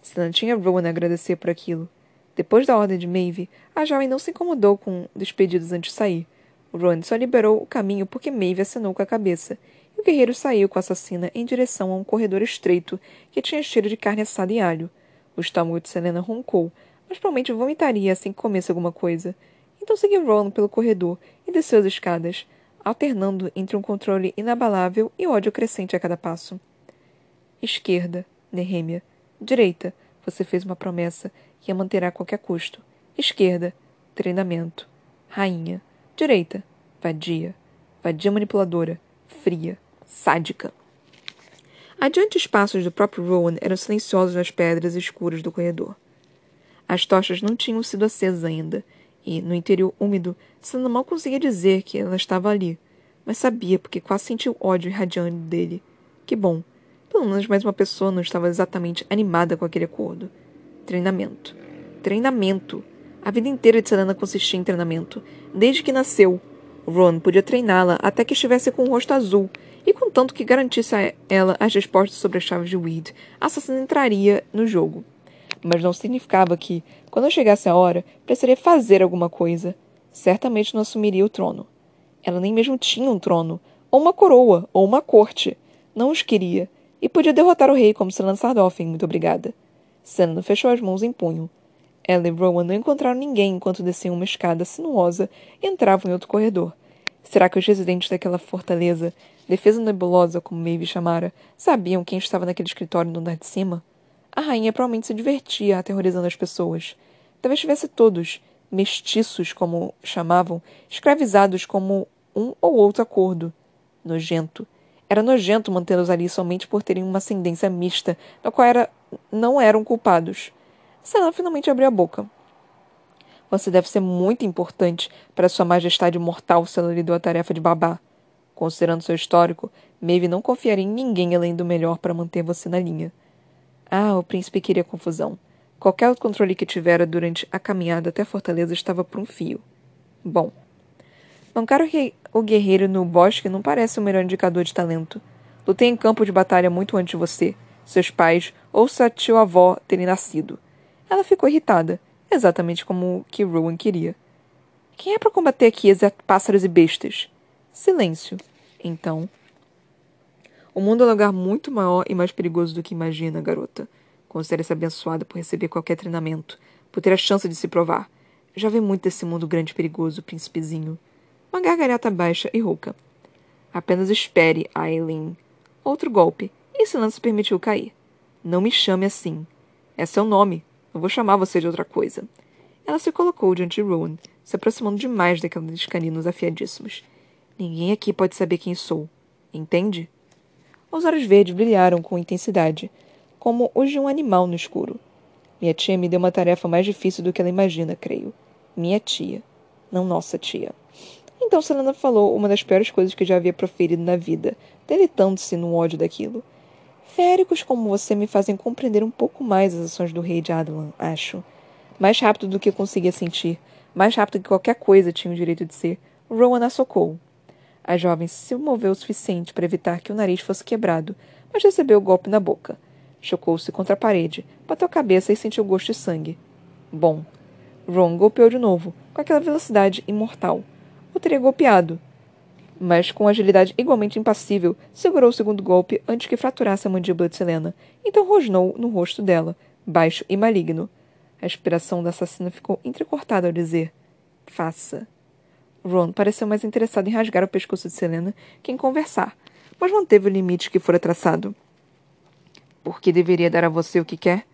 Stan tinha Rowan a agradecer por aquilo. Depois da ordem de Maeve, a jovem não se incomodou com despedidos antes de sair. Rowan só liberou o caminho porque Maeve acenou com a cabeça, e o guerreiro saiu com a assassina em direção a um corredor estreito que tinha cheiro de carne assada e alho. O estômago de Selena roncou, mas provavelmente vomitaria assim que comesse alguma coisa. Então seguiu Rowan pelo corredor e desceu as escadas, alternando entre um controle inabalável e ódio crescente a cada passo. Esquerda, Nehemia. Direita, você fez uma promessa e a manterá a qualquer custo. Esquerda, treinamento. Rainha. Direita, vadia. Vadia manipuladora, fria, sádica. Adiante os passos do próprio Rowan eram silenciosos nas pedras escuras do corredor. As tochas não tinham sido acesas ainda, e, no interior úmido, Sana mal conseguia dizer que ela estava ali, mas sabia porque quase sentiu ódio irradiando dele. Que bom. Pelo menos mais uma pessoa não estava exatamente animada com aquele acordo. Treinamento. Treinamento. A vida inteira de Selena consistia em treinamento. Desde que nasceu. Ron podia treiná-la até que estivesse com o rosto azul, e contanto que garantisse a ela as respostas sobre as chaves de Weed, a assassina entraria no jogo. mas não significava que, quando chegasse a hora, precisaria fazer alguma coisa. Certamente não assumiria o trono. Ela nem mesmo tinha um trono, ou uma coroa, ou uma corte. Não os queria, e podia derrotar o rei como Selena Sardoffen, muito obrigada. Selena fechou as mãos em punho. Ela e Rowan não encontraram ninguém enquanto desciam uma escada sinuosa e entravam em outro corredor. Será que os residentes daquela fortaleza, defesa nebulosa como Maeve chamara, sabiam quem estava naquele escritório no andar de cima? A rainha provavelmente se divertia aterrorizando as pessoas. Talvez tivesse todos, mestiços como chamavam, escravizados como um ou outro acordo. Nojento. Era nojento mantê-los ali somente por terem uma ascendência mista, na qual era, não eram culpados. Senna finalmente abriu a boca. Você deve ser muito importante para Sua Majestade Mortal se ela lhe deu a tarefa de babá. Considerando seu histórico, Maeve não confiaria em ninguém além do melhor para manter você na linha. Ah, o príncipe queria confusão. Qualquer controle que tivera durante a caminhada até a fortaleza estava por um fio. Bom, Mancar o guerreiro no bosque não parece o melhor indicador de talento. Lutei em campo de batalha muito antes de você, seus pais ou sua tio-avó terem nascido. Ela ficou irritada, exatamente como que Rowan queria. Quem é para combater aqui pássaros e bestas? Silêncio. Então. O mundo é um lugar muito maior e mais perigoso do que imagina, garota. Considere-se abençoada por receber qualquer treinamento, por ter a chance de se provar. Já vi muito desse mundo grande e perigoso, príncipezinho. Uma gargalhada baixa e rouca. Apenas espere, Aileen. Outro golpe, e Silan se permitiu cair. Não me chame assim. É seu nome. Não vou chamar você de outra coisa. Ela se colocou diante de Rowan, se aproximando demais daqueles caninos afiadíssimos. Ninguém aqui pode saber quem sou. Entende? Os olhos verdes brilharam com intensidade, como os de um animal no escuro. Minha tia me deu uma tarefa mais difícil do que ela imagina, creio. Minha tia. Não nossa tia. Então Selena falou uma das piores coisas que já havia proferido na vida, deleitando-se no ódio daquilo. Féricos como você me fazem compreender um pouco mais as ações do rei de Adelan, acho. Mais rápido do que eu conseguia sentir, mais rápido que qualquer coisa tinha o direito de ser, Rowan a socou. A jovem se moveu o suficiente para evitar que o nariz fosse quebrado, mas recebeu o golpe na boca. Chocou-se contra a parede, bateu a cabeça e sentiu gosto de sangue. Bom. Ron golpeou de novo, com aquela velocidade imortal o teria golpeado. Mas, com agilidade igualmente impassível, segurou o segundo golpe antes que fraturasse a mandíbula de Selena, então rosnou no rosto dela, baixo e maligno. A respiração da assassina ficou entrecortada ao dizer: Faça. Ron pareceu mais interessado em rasgar o pescoço de Selena que em conversar, mas manteve o limite que fora traçado. Por que deveria dar a você o que quer?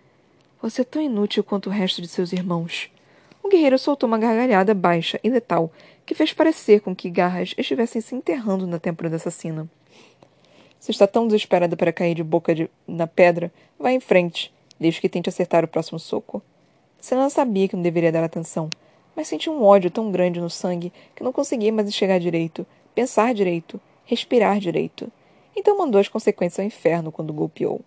Você é tão inútil quanto o resto de seus irmãos. O guerreiro soltou uma gargalhada baixa e letal que fez parecer com que garras estivessem se enterrando na têmpora da assassina. Se está tão desesperada para cair de boca de, na pedra, vá em frente, desde que tente acertar o próximo soco. Senna sabia que não deveria dar atenção, mas sentiu um ódio tão grande no sangue que não conseguia mais enxergar direito, pensar direito, respirar direito. Então mandou as consequências ao inferno quando golpeou.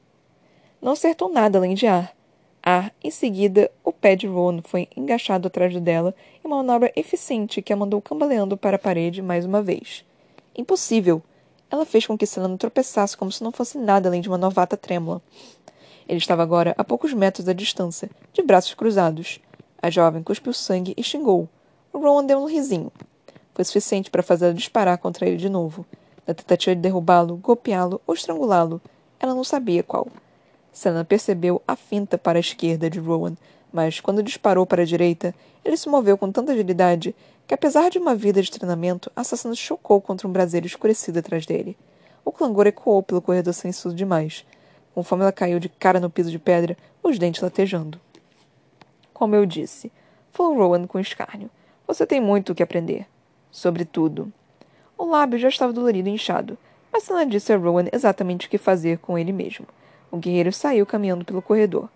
Não acertou nada além de ar, ar. Em seguida, o pé de Ron foi engaixado atrás dela em uma manobra eficiente que a mandou cambaleando para a parede mais uma vez. Impossível! Ela fez com que Selena tropeçasse como se não fosse nada além de uma novata trêmula. Ele estava agora a poucos metros da distância, de braços cruzados. A jovem cuspiu sangue e xingou. Ron deu um risinho. Foi suficiente para fazê-la disparar contra ele de novo. Na tentativa de derrubá-lo, golpeá-lo ou estrangulá-lo. Ela não sabia qual. Selena percebeu a finta para a esquerda de Rowan, mas quando disparou para a direita, ele se moveu com tanta agilidade que, apesar de uma vida de treinamento, a assassina chocou contra um braseiro escurecido atrás dele. O clangor ecoou pelo corredor silencioso demais. Conforme ela caiu de cara no piso de pedra, os dentes latejando. Como eu disse, falou Rowan com escárnio, você tem muito o que aprender. Sobretudo. O lábio já estava dolorido e inchado, mas ela disse a Rowan exatamente o que fazer com ele mesmo. O guerreiro saiu caminhando pelo corredor.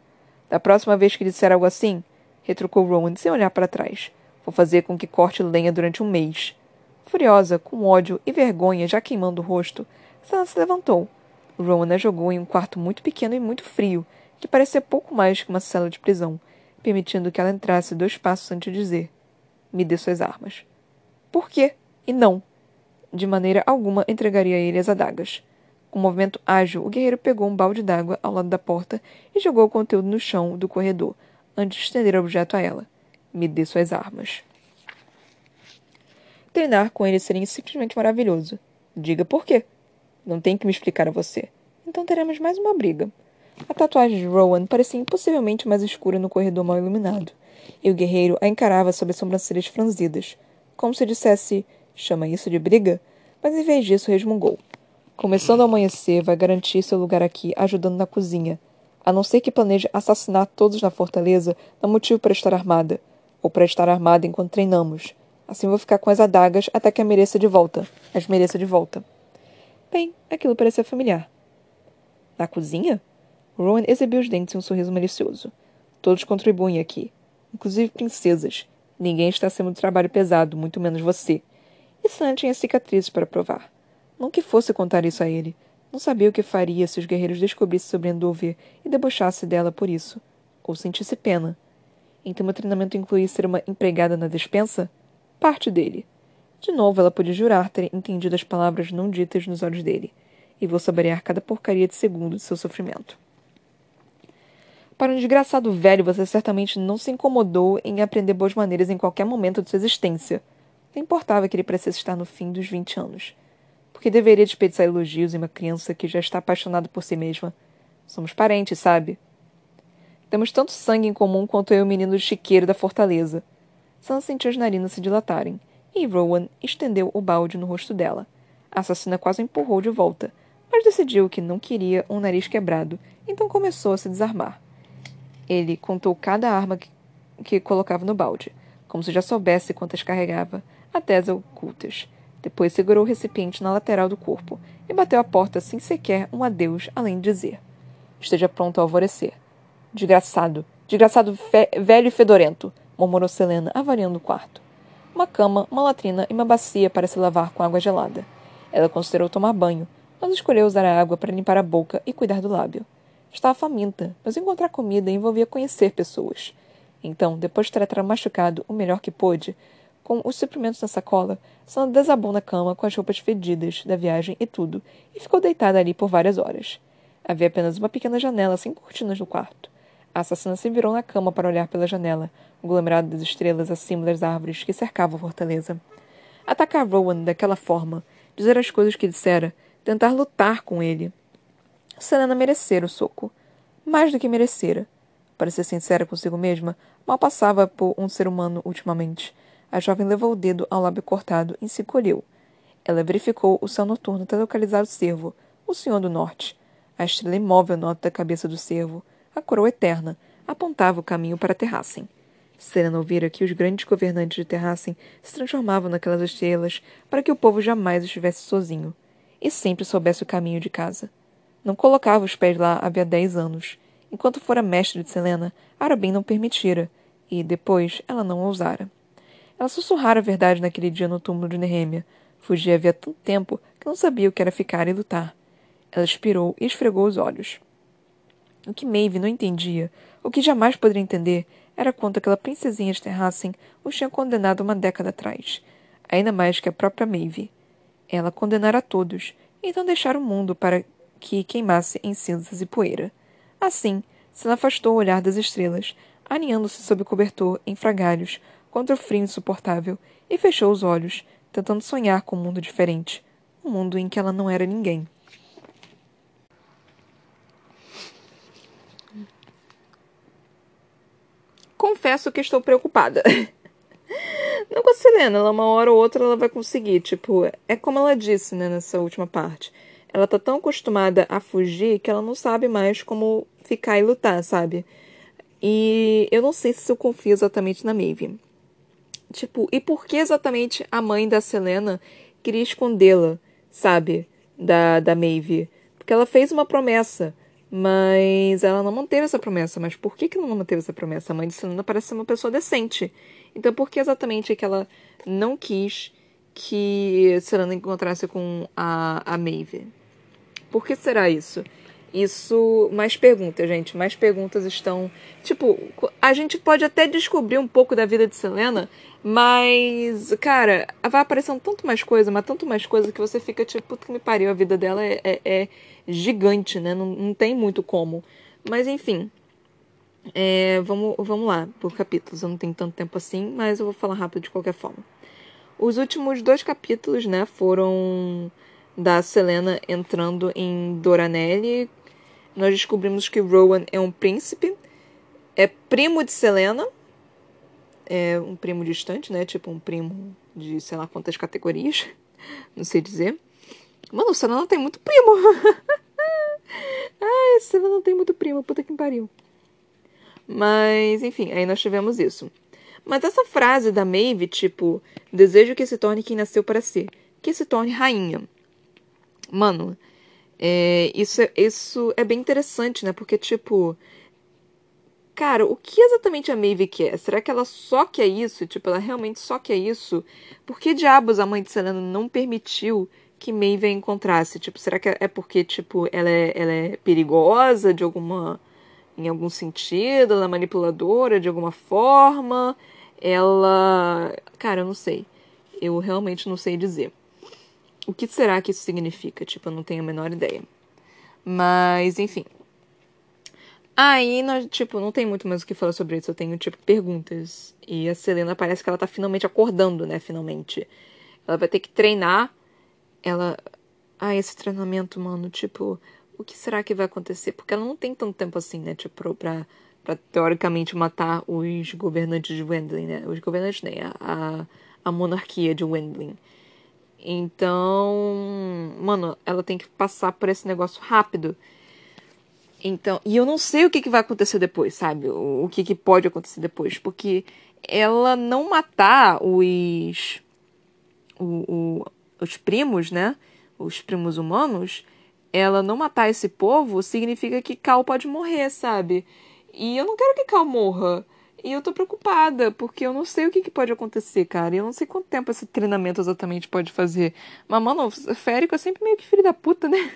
Da próxima vez que disser algo assim, retrucou Rowan sem olhar para trás. Vou fazer com que corte lenha durante um mês. Furiosa, com ódio e vergonha já queimando o rosto, Sana se levantou. Rowan a jogou em um quarto muito pequeno e muito frio, que parecia pouco mais que uma cela de prisão, permitindo que ela entrasse dois passos antes de dizer: Me dê suas armas. Por quê? E não. De maneira alguma entregaria ele as adagas. Com um movimento ágil, o guerreiro pegou um balde d'água ao lado da porta e jogou o conteúdo no chão do corredor, antes de estender o objeto a ela. Me dê suas armas. Treinar com ele seria simplesmente maravilhoso. Diga por quê. Não tem que me explicar a você. Então teremos mais uma briga. A tatuagem de Rowan parecia impossivelmente mais escura no corredor mal iluminado, e o guerreiro a encarava sob as sobrancelhas franzidas, como se dissesse: chama isso de briga? Mas em vez disso resmungou. Começando a amanhecer, vai garantir seu lugar aqui, ajudando na cozinha. A não ser que planeje assassinar todos na fortaleza, não motivo para estar armada. Ou para estar armada enquanto treinamos. Assim vou ficar com as adagas até que a mereça de volta. As mereça de volta. Bem, aquilo parecia familiar. Na cozinha? Rowan exibiu os dentes em um sorriso malicioso. Todos contribuem aqui, inclusive princesas. Ninguém está acima do trabalho pesado, muito menos você. E Sam tinha cicatrizes para provar. Não que fosse contar isso a ele. Não sabia o que faria se os guerreiros descobrissem sobre Andover e debochasse dela por isso. Ou sentisse pena. Então meu treinamento incluía ser uma empregada na despensa? Parte dele. De novo, ela pôde jurar ter entendido as palavras não ditas nos olhos dele. E vou saborear cada porcaria de segundo de seu sofrimento. Para um desgraçado velho, você certamente não se incomodou em aprender boas maneiras em qualquer momento de sua existência. Não importava que ele parecesse estar no fim dos vinte anos. Porque deveria desperdiçar elogios em uma criança que já está apaixonada por si mesma. Somos parentes, sabe? Temos tanto sangue em comum quanto eu e o menino chiqueiro da fortaleza. Sam sentiu as narinas se dilatarem, e Rowan estendeu o balde no rosto dela. A assassina quase o empurrou de volta, mas decidiu que não queria um nariz quebrado, então começou a se desarmar. Ele contou cada arma que, que colocava no balde, como se já soubesse quantas carregava, até as ocultas. Depois segurou o recipiente na lateral do corpo e bateu a porta sem sequer um adeus, além de dizer: Esteja pronto ao alvorecer. Desgraçado, desgraçado velho e fedorento, murmurou Selena, avaliando o quarto. Uma cama, uma latrina e uma bacia para se lavar com água gelada. Ela considerou tomar banho, mas escolheu usar a água para limpar a boca e cuidar do lábio. Estava faminta, mas encontrar comida envolvia conhecer pessoas. Então, depois de tratar o machucado o melhor que pôde, com os suprimentos na sacola, Sana desabou na cama com as roupas fedidas da viagem e tudo, e ficou deitada ali por várias horas. Havia apenas uma pequena janela sem cortinas no quarto. A assassina se virou na cama para olhar pela janela, o aglomerado das estrelas acima das árvores que cercavam a fortaleza. Atacar Rowan daquela forma, dizer as coisas que dissera, tentar lutar com ele, Selena merecera o soco. Mais do que merecera. Para ser sincera consigo mesma, mal passava por um ser humano ultimamente. A jovem levou o dedo ao lábio cortado e se encolheu. Ela verificou o céu noturno até localizar o cervo, o Senhor do Norte. A estrela imóvel alto da cabeça do cervo, a coroa eterna, apontava o caminho para Terrassen. Selena ouvira que os grandes governantes de Terrassen se transformavam naquelas estrelas para que o povo jamais estivesse sozinho e sempre soubesse o caminho de casa. Não colocava os pés lá havia dez anos. Enquanto fora mestre de Selena, Arabim não permitira, e, depois, ela não ousara. Ela sussurrara a verdade naquele dia no túmulo de Nehemia. Fugia havia tanto tempo que não sabia o que era ficar e lutar. Ela expirou e esfregou os olhos. O que Maeve não entendia, o que jamais poderia entender, era quanto aquela princesinha de Terrassen os tinha condenado uma década atrás. Ainda mais que a própria Maeve. Ela condenara todos, então deixara o mundo para que queimasse em cinzas e poeira. Assim, se afastou o olhar das estrelas, aninhando-se sob o cobertor em fragalhos contra o frio insuportável, e fechou os olhos, tentando sonhar com um mundo diferente, um mundo em que ela não era ninguém. Confesso que estou preocupada. Não com a Selena, ela uma hora ou outra ela vai conseguir. Tipo, é como ela disse, né, nessa última parte. Ela tá tão acostumada a fugir que ela não sabe mais como ficar e lutar, sabe? E eu não sei se eu confio exatamente na Maeve. Tipo, e por que exatamente a mãe da Selena queria escondê-la, sabe? Da, da Maeve? Porque ela fez uma promessa, mas ela não manteve essa promessa. Mas por que, que não manteve essa promessa? A mãe de Selena parece ser uma pessoa decente. Então por que exatamente é que ela não quis que Selena encontrasse com a, a Maeve? Por que será isso? Isso, mais perguntas, gente. Mais perguntas estão. Tipo, a gente pode até descobrir um pouco da vida de Selena, mas, cara, vai aparecendo tanto mais coisa, mas tanto mais coisa que você fica tipo, puta que me pariu, a vida dela é, é, é gigante, né? Não, não tem muito como. Mas enfim. É, vamos, vamos lá, por capítulos. Eu não tenho tanto tempo assim, mas eu vou falar rápido de qualquer forma. Os últimos dois capítulos, né, foram da Selena entrando em Doranelli. Nós descobrimos que Rowan é um príncipe, é primo de Selena, é um primo distante, né? Tipo um primo de sei lá quantas categorias, não sei dizer. Mano, Selena tem muito primo. Ai, Selena tem muito primo, puta que pariu. Mas, enfim, aí nós tivemos isso. Mas essa frase da Maeve, tipo, desejo que se torne quem nasceu para ser, que se torne rainha. Mano, é, isso, é, isso é bem interessante, né? Porque, tipo, cara, o que exatamente a Maeve quer? Será que ela só quer isso? Tipo, ela realmente só quer isso? Por que diabos a mãe de Selena não permitiu que Maeve a encontrasse? Tipo, será que é porque, tipo, ela é, ela é perigosa de alguma em algum sentido, ela é manipuladora de alguma forma, ela. Cara, eu não sei. Eu realmente não sei dizer. O que será que isso significa? Tipo, eu não tenho a menor ideia. Mas, enfim. Aí, nós, tipo, não tem muito mais o que falar sobre isso. Eu tenho, tipo, perguntas. E a Selena parece que ela tá finalmente acordando, né? Finalmente. Ela vai ter que treinar. Ela. Ah, esse treinamento, mano, tipo o que será que vai acontecer? Porque ela não tem tanto tempo assim, né? Tipo, pra, pra teoricamente matar os governantes de Wendling, né? Os governantes nem, a, a monarquia de Wendling. Então, mano, ela tem que passar por esse negócio rápido. Então, e eu não sei o que, que vai acontecer depois, sabe? O, o que, que pode acontecer depois. Porque ela não matar os. O, o, os primos, né? Os primos humanos ela não matar esse povo significa que Cal pode morrer, sabe? E eu não quero que Cal morra. E eu tô preocupada, porque eu não sei o que, que pode acontecer, cara. E eu não sei quanto tempo esse treinamento exatamente pode fazer. Mas, mano, o Férico é sempre meio que filho da puta, né?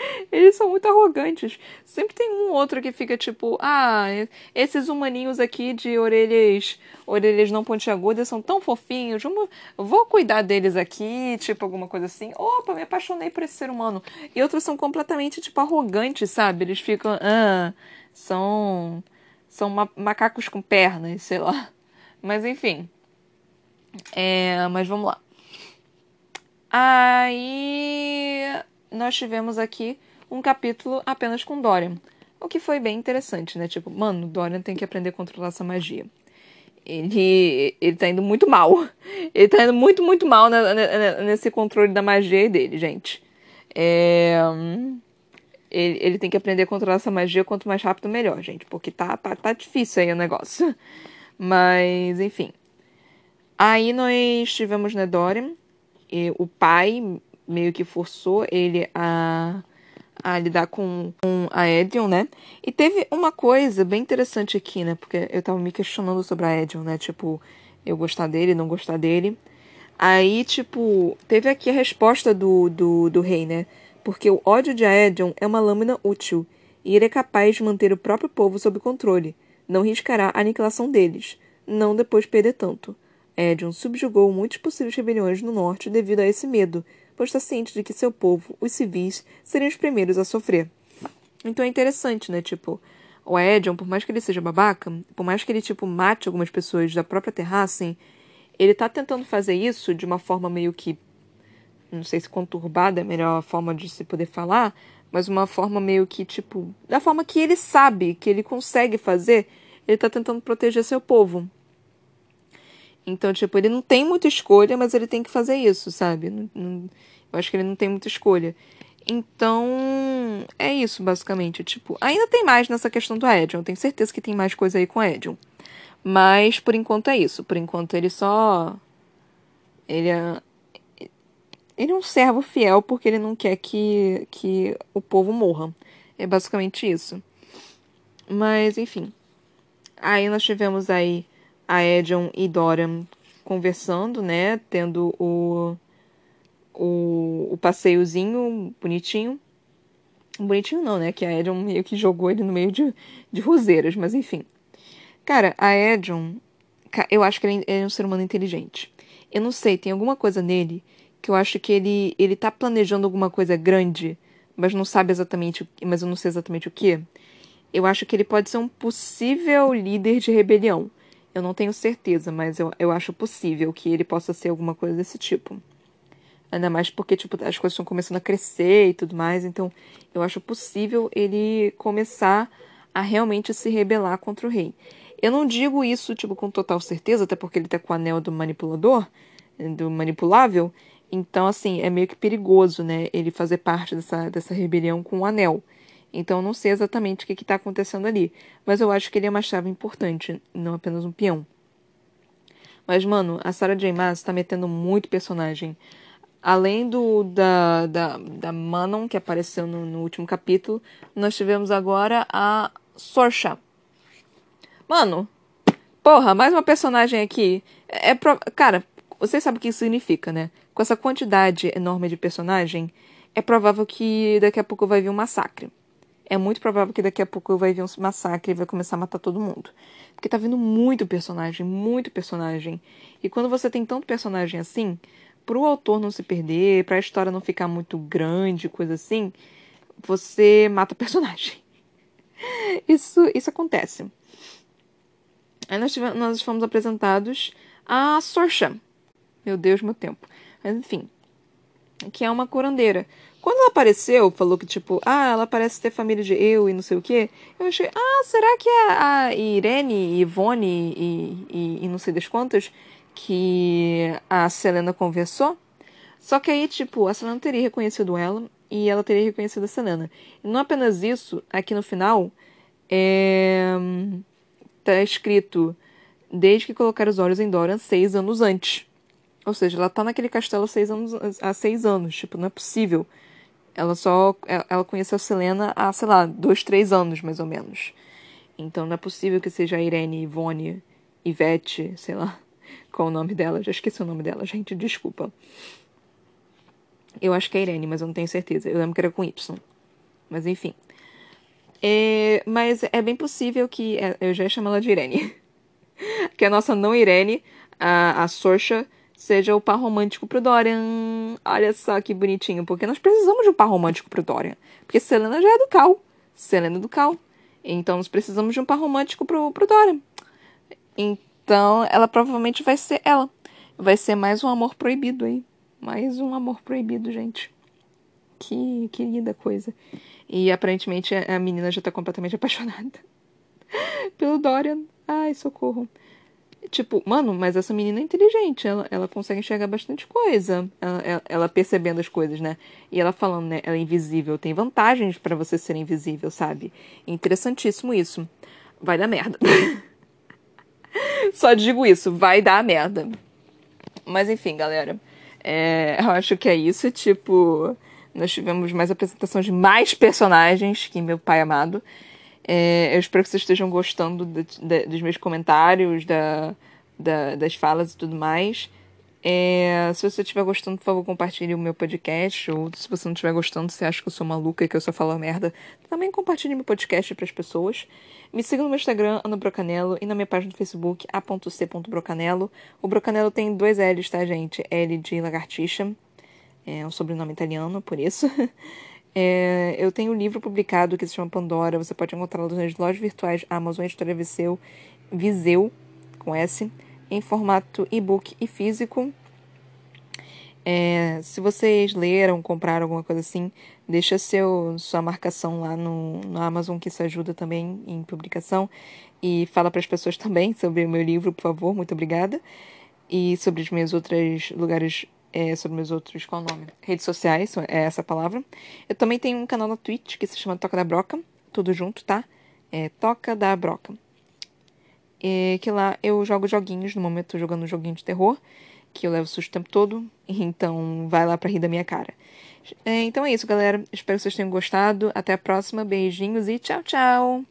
Eles são muito arrogantes. Sempre tem um outro que fica tipo, ah, esses humaninhos aqui de orelhas, orelhas não pontiagudas são tão fofinhos, vamos, vou cuidar deles aqui, tipo alguma coisa assim. Opa, me apaixonei por esse ser humano. E outros são completamente tipo arrogantes, sabe? Eles ficam, ah, são são ma macacos com pernas, sei lá. Mas enfim. É, mas vamos lá. Aí nós tivemos aqui um capítulo apenas com Dorian. O que foi bem interessante, né? Tipo, mano, Dorian tem que aprender a controlar essa magia. Ele, ele tá indo muito mal. Ele tá indo muito, muito mal nesse controle da magia dele, gente. É... Ele, ele tem que aprender a controlar essa magia quanto mais rápido, melhor, gente. Porque tá, tá, tá difícil aí o negócio. Mas, enfim. Aí nós tivemos, Dorian. E o pai meio que forçou ele a, a lidar com, com a Edion, né? E teve uma coisa bem interessante aqui, né? Porque eu tava me questionando sobre a Edion, né? Tipo, eu gostar dele, não gostar dele. Aí, tipo, teve aqui a resposta do, do, do rei, né? Porque o ódio de Aedion é uma lâmina útil, e ele é capaz de manter o próprio povo sob controle. Não riscará a aniquilação deles, não depois perder tanto. Aedion subjugou muitas possíveis rebeliões no norte devido a esse medo, pois está ciente de que seu povo, os civis, seriam os primeiros a sofrer. Então é interessante, né? Tipo, o Edion, por mais que ele seja babaca, por mais que ele, tipo, mate algumas pessoas da própria terra, assim, ele tá tentando fazer isso de uma forma meio que. Não sei se conturbada é a melhor forma de se poder falar, mas uma forma meio que, tipo. Da forma que ele sabe, que ele consegue fazer, ele tá tentando proteger seu povo. Então, tipo, ele não tem muita escolha, mas ele tem que fazer isso, sabe? Não, não, eu acho que ele não tem muita escolha. Então, é isso, basicamente. Tipo, ainda tem mais nessa questão do Edion. Tenho certeza que tem mais coisa aí com o Edion. Mas, por enquanto, é isso. Por enquanto, ele só. Ele é. Ele é um servo fiel porque ele não quer que, que o povo morra. É basicamente isso. Mas, enfim. Aí nós tivemos aí a Edion e Dorian conversando, né? Tendo o, o, o passeiozinho bonitinho. Bonitinho não, né? Que a Edion meio que jogou ele no meio de, de roseiras, mas enfim. Cara, a Edion, eu acho que ele é um ser humano inteligente. Eu não sei, tem alguma coisa nele que eu acho que ele, ele tá planejando alguma coisa grande, mas não sabe exatamente, mas eu não sei exatamente o que. Eu acho que ele pode ser um possível líder de rebelião. Eu não tenho certeza, mas eu, eu acho possível que ele possa ser alguma coisa desse tipo. Ainda mais porque, tipo, as coisas estão começando a crescer e tudo mais. Então, eu acho possível ele começar a realmente se rebelar contra o rei. Eu não digo isso, tipo, com total certeza, até porque ele tá com o anel do manipulador, do manipulável. Então, assim, é meio que perigoso, né? Ele fazer parte dessa, dessa rebelião com o anel. Então, não sei exatamente o que está acontecendo ali. Mas eu acho que ele é uma chave importante, não apenas um peão. Mas, mano, a Sarah J. Maas tá metendo muito personagem. Além do da, da, da Manon, que apareceu no, no último capítulo, nós tivemos agora a Sorsha. Mano, porra, mais uma personagem aqui. É, é. Cara, vocês sabem o que isso significa, né? Com essa quantidade enorme de personagem, é provável que daqui a pouco vai vir um massacre. É muito provável que daqui a pouco vai vir um massacre e vai começar a matar todo mundo. Porque tá vindo muito personagem, muito personagem. E quando você tem tanto personagem assim, pro autor não se perder, pra história não ficar muito grande, coisa assim, você mata personagem. Isso, isso acontece. Aí nós, tivemos, nós fomos apresentados a Sorsha. Meu Deus, meu tempo. Mas enfim. Que é uma curandeira. Quando ela apareceu, falou que, tipo, ah, ela parece ter família de eu e não sei o quê. Eu achei, ah, será que é a Irene, Ivone e, e, e não sei das quantas que a Selena conversou. Só que aí, tipo, a Selena teria reconhecido ela e ela teria reconhecido a Selena. E não apenas isso, aqui no final, é... tá escrito desde que colocar os olhos em Dorian seis anos antes. Ou seja, ela tá naquele castelo seis anos, há seis anos. Tipo, não é possível. Ela só. Ela conheceu a Selena há, sei lá, dois, três anos, mais ou menos. Então não é possível que seja a Irene, Ivone, Ivete, sei lá. Qual o nome dela? Já esqueci o nome dela, gente, desculpa. Eu acho que é Irene, mas eu não tenho certeza. Eu lembro que era com Y. Mas enfim. É, mas é bem possível que. É, eu já ia chamar ela de Irene. que a nossa não Irene, a, a Sorsha, seja o par romântico pro Dorian. Olha só que bonitinho, porque nós precisamos de um par romântico pro Dorian. Porque Selena já é do Cal. Selena é do Cal. Então nós precisamos de um par romântico pro, pro Dorian. Então. Ela provavelmente vai ser ela. Vai ser mais um amor proibido aí. Mais um amor proibido, gente. Que, que linda coisa. E aparentemente a menina já tá completamente apaixonada pelo Dorian. Ai, socorro. Tipo, mano, mas essa menina é inteligente, ela, ela consegue enxergar bastante coisa. Ela, ela, ela percebendo as coisas, né? E ela falando, né? Ela é invisível. Tem vantagens para você ser invisível, sabe? Interessantíssimo isso. Vai dar merda. Só digo isso, vai dar merda. Mas enfim, galera. É, eu acho que é isso. Tipo, nós tivemos mais apresentações de mais personagens que meu pai amado. É, eu espero que vocês estejam gostando de, de, dos meus comentários, da, da, das falas e tudo mais. É, se você estiver gostando, por favor, compartilhe o meu podcast. Ou se você não estiver gostando, se acha que eu sou maluca e que eu só falo merda, também compartilhe meu podcast para as pessoas. Me siga no meu Instagram, Ana Brocanello, e na minha página do Facebook, a.c.brocanello. O Brocanello tem dois L's, tá, gente? L de lagartixa. É um sobrenome italiano, por isso. É, eu tenho um livro publicado que se chama Pandora. Você pode encontrá-lo nas lojas virtuais Amazon Editora Viseu, Viseu, com S em formato e-book e físico. É, se vocês leram, compraram alguma coisa assim, deixa seu, sua marcação lá no, no Amazon, que isso ajuda também em publicação. E fala para as pessoas também sobre o meu livro, por favor, muito obrigada. E sobre os meus outros lugares, é, sobre meus outros, qual o nome? Redes sociais, é essa palavra. Eu também tenho um canal na Twitch que se chama Toca da Broca, tudo junto, tá? É Toca da Broca. É, que lá eu jogo joguinhos, no momento tô jogando um joguinho de terror, que eu levo susto o tempo todo, então vai lá pra rir da minha cara. É, então é isso, galera. Espero que vocês tenham gostado. Até a próxima. Beijinhos e tchau, tchau!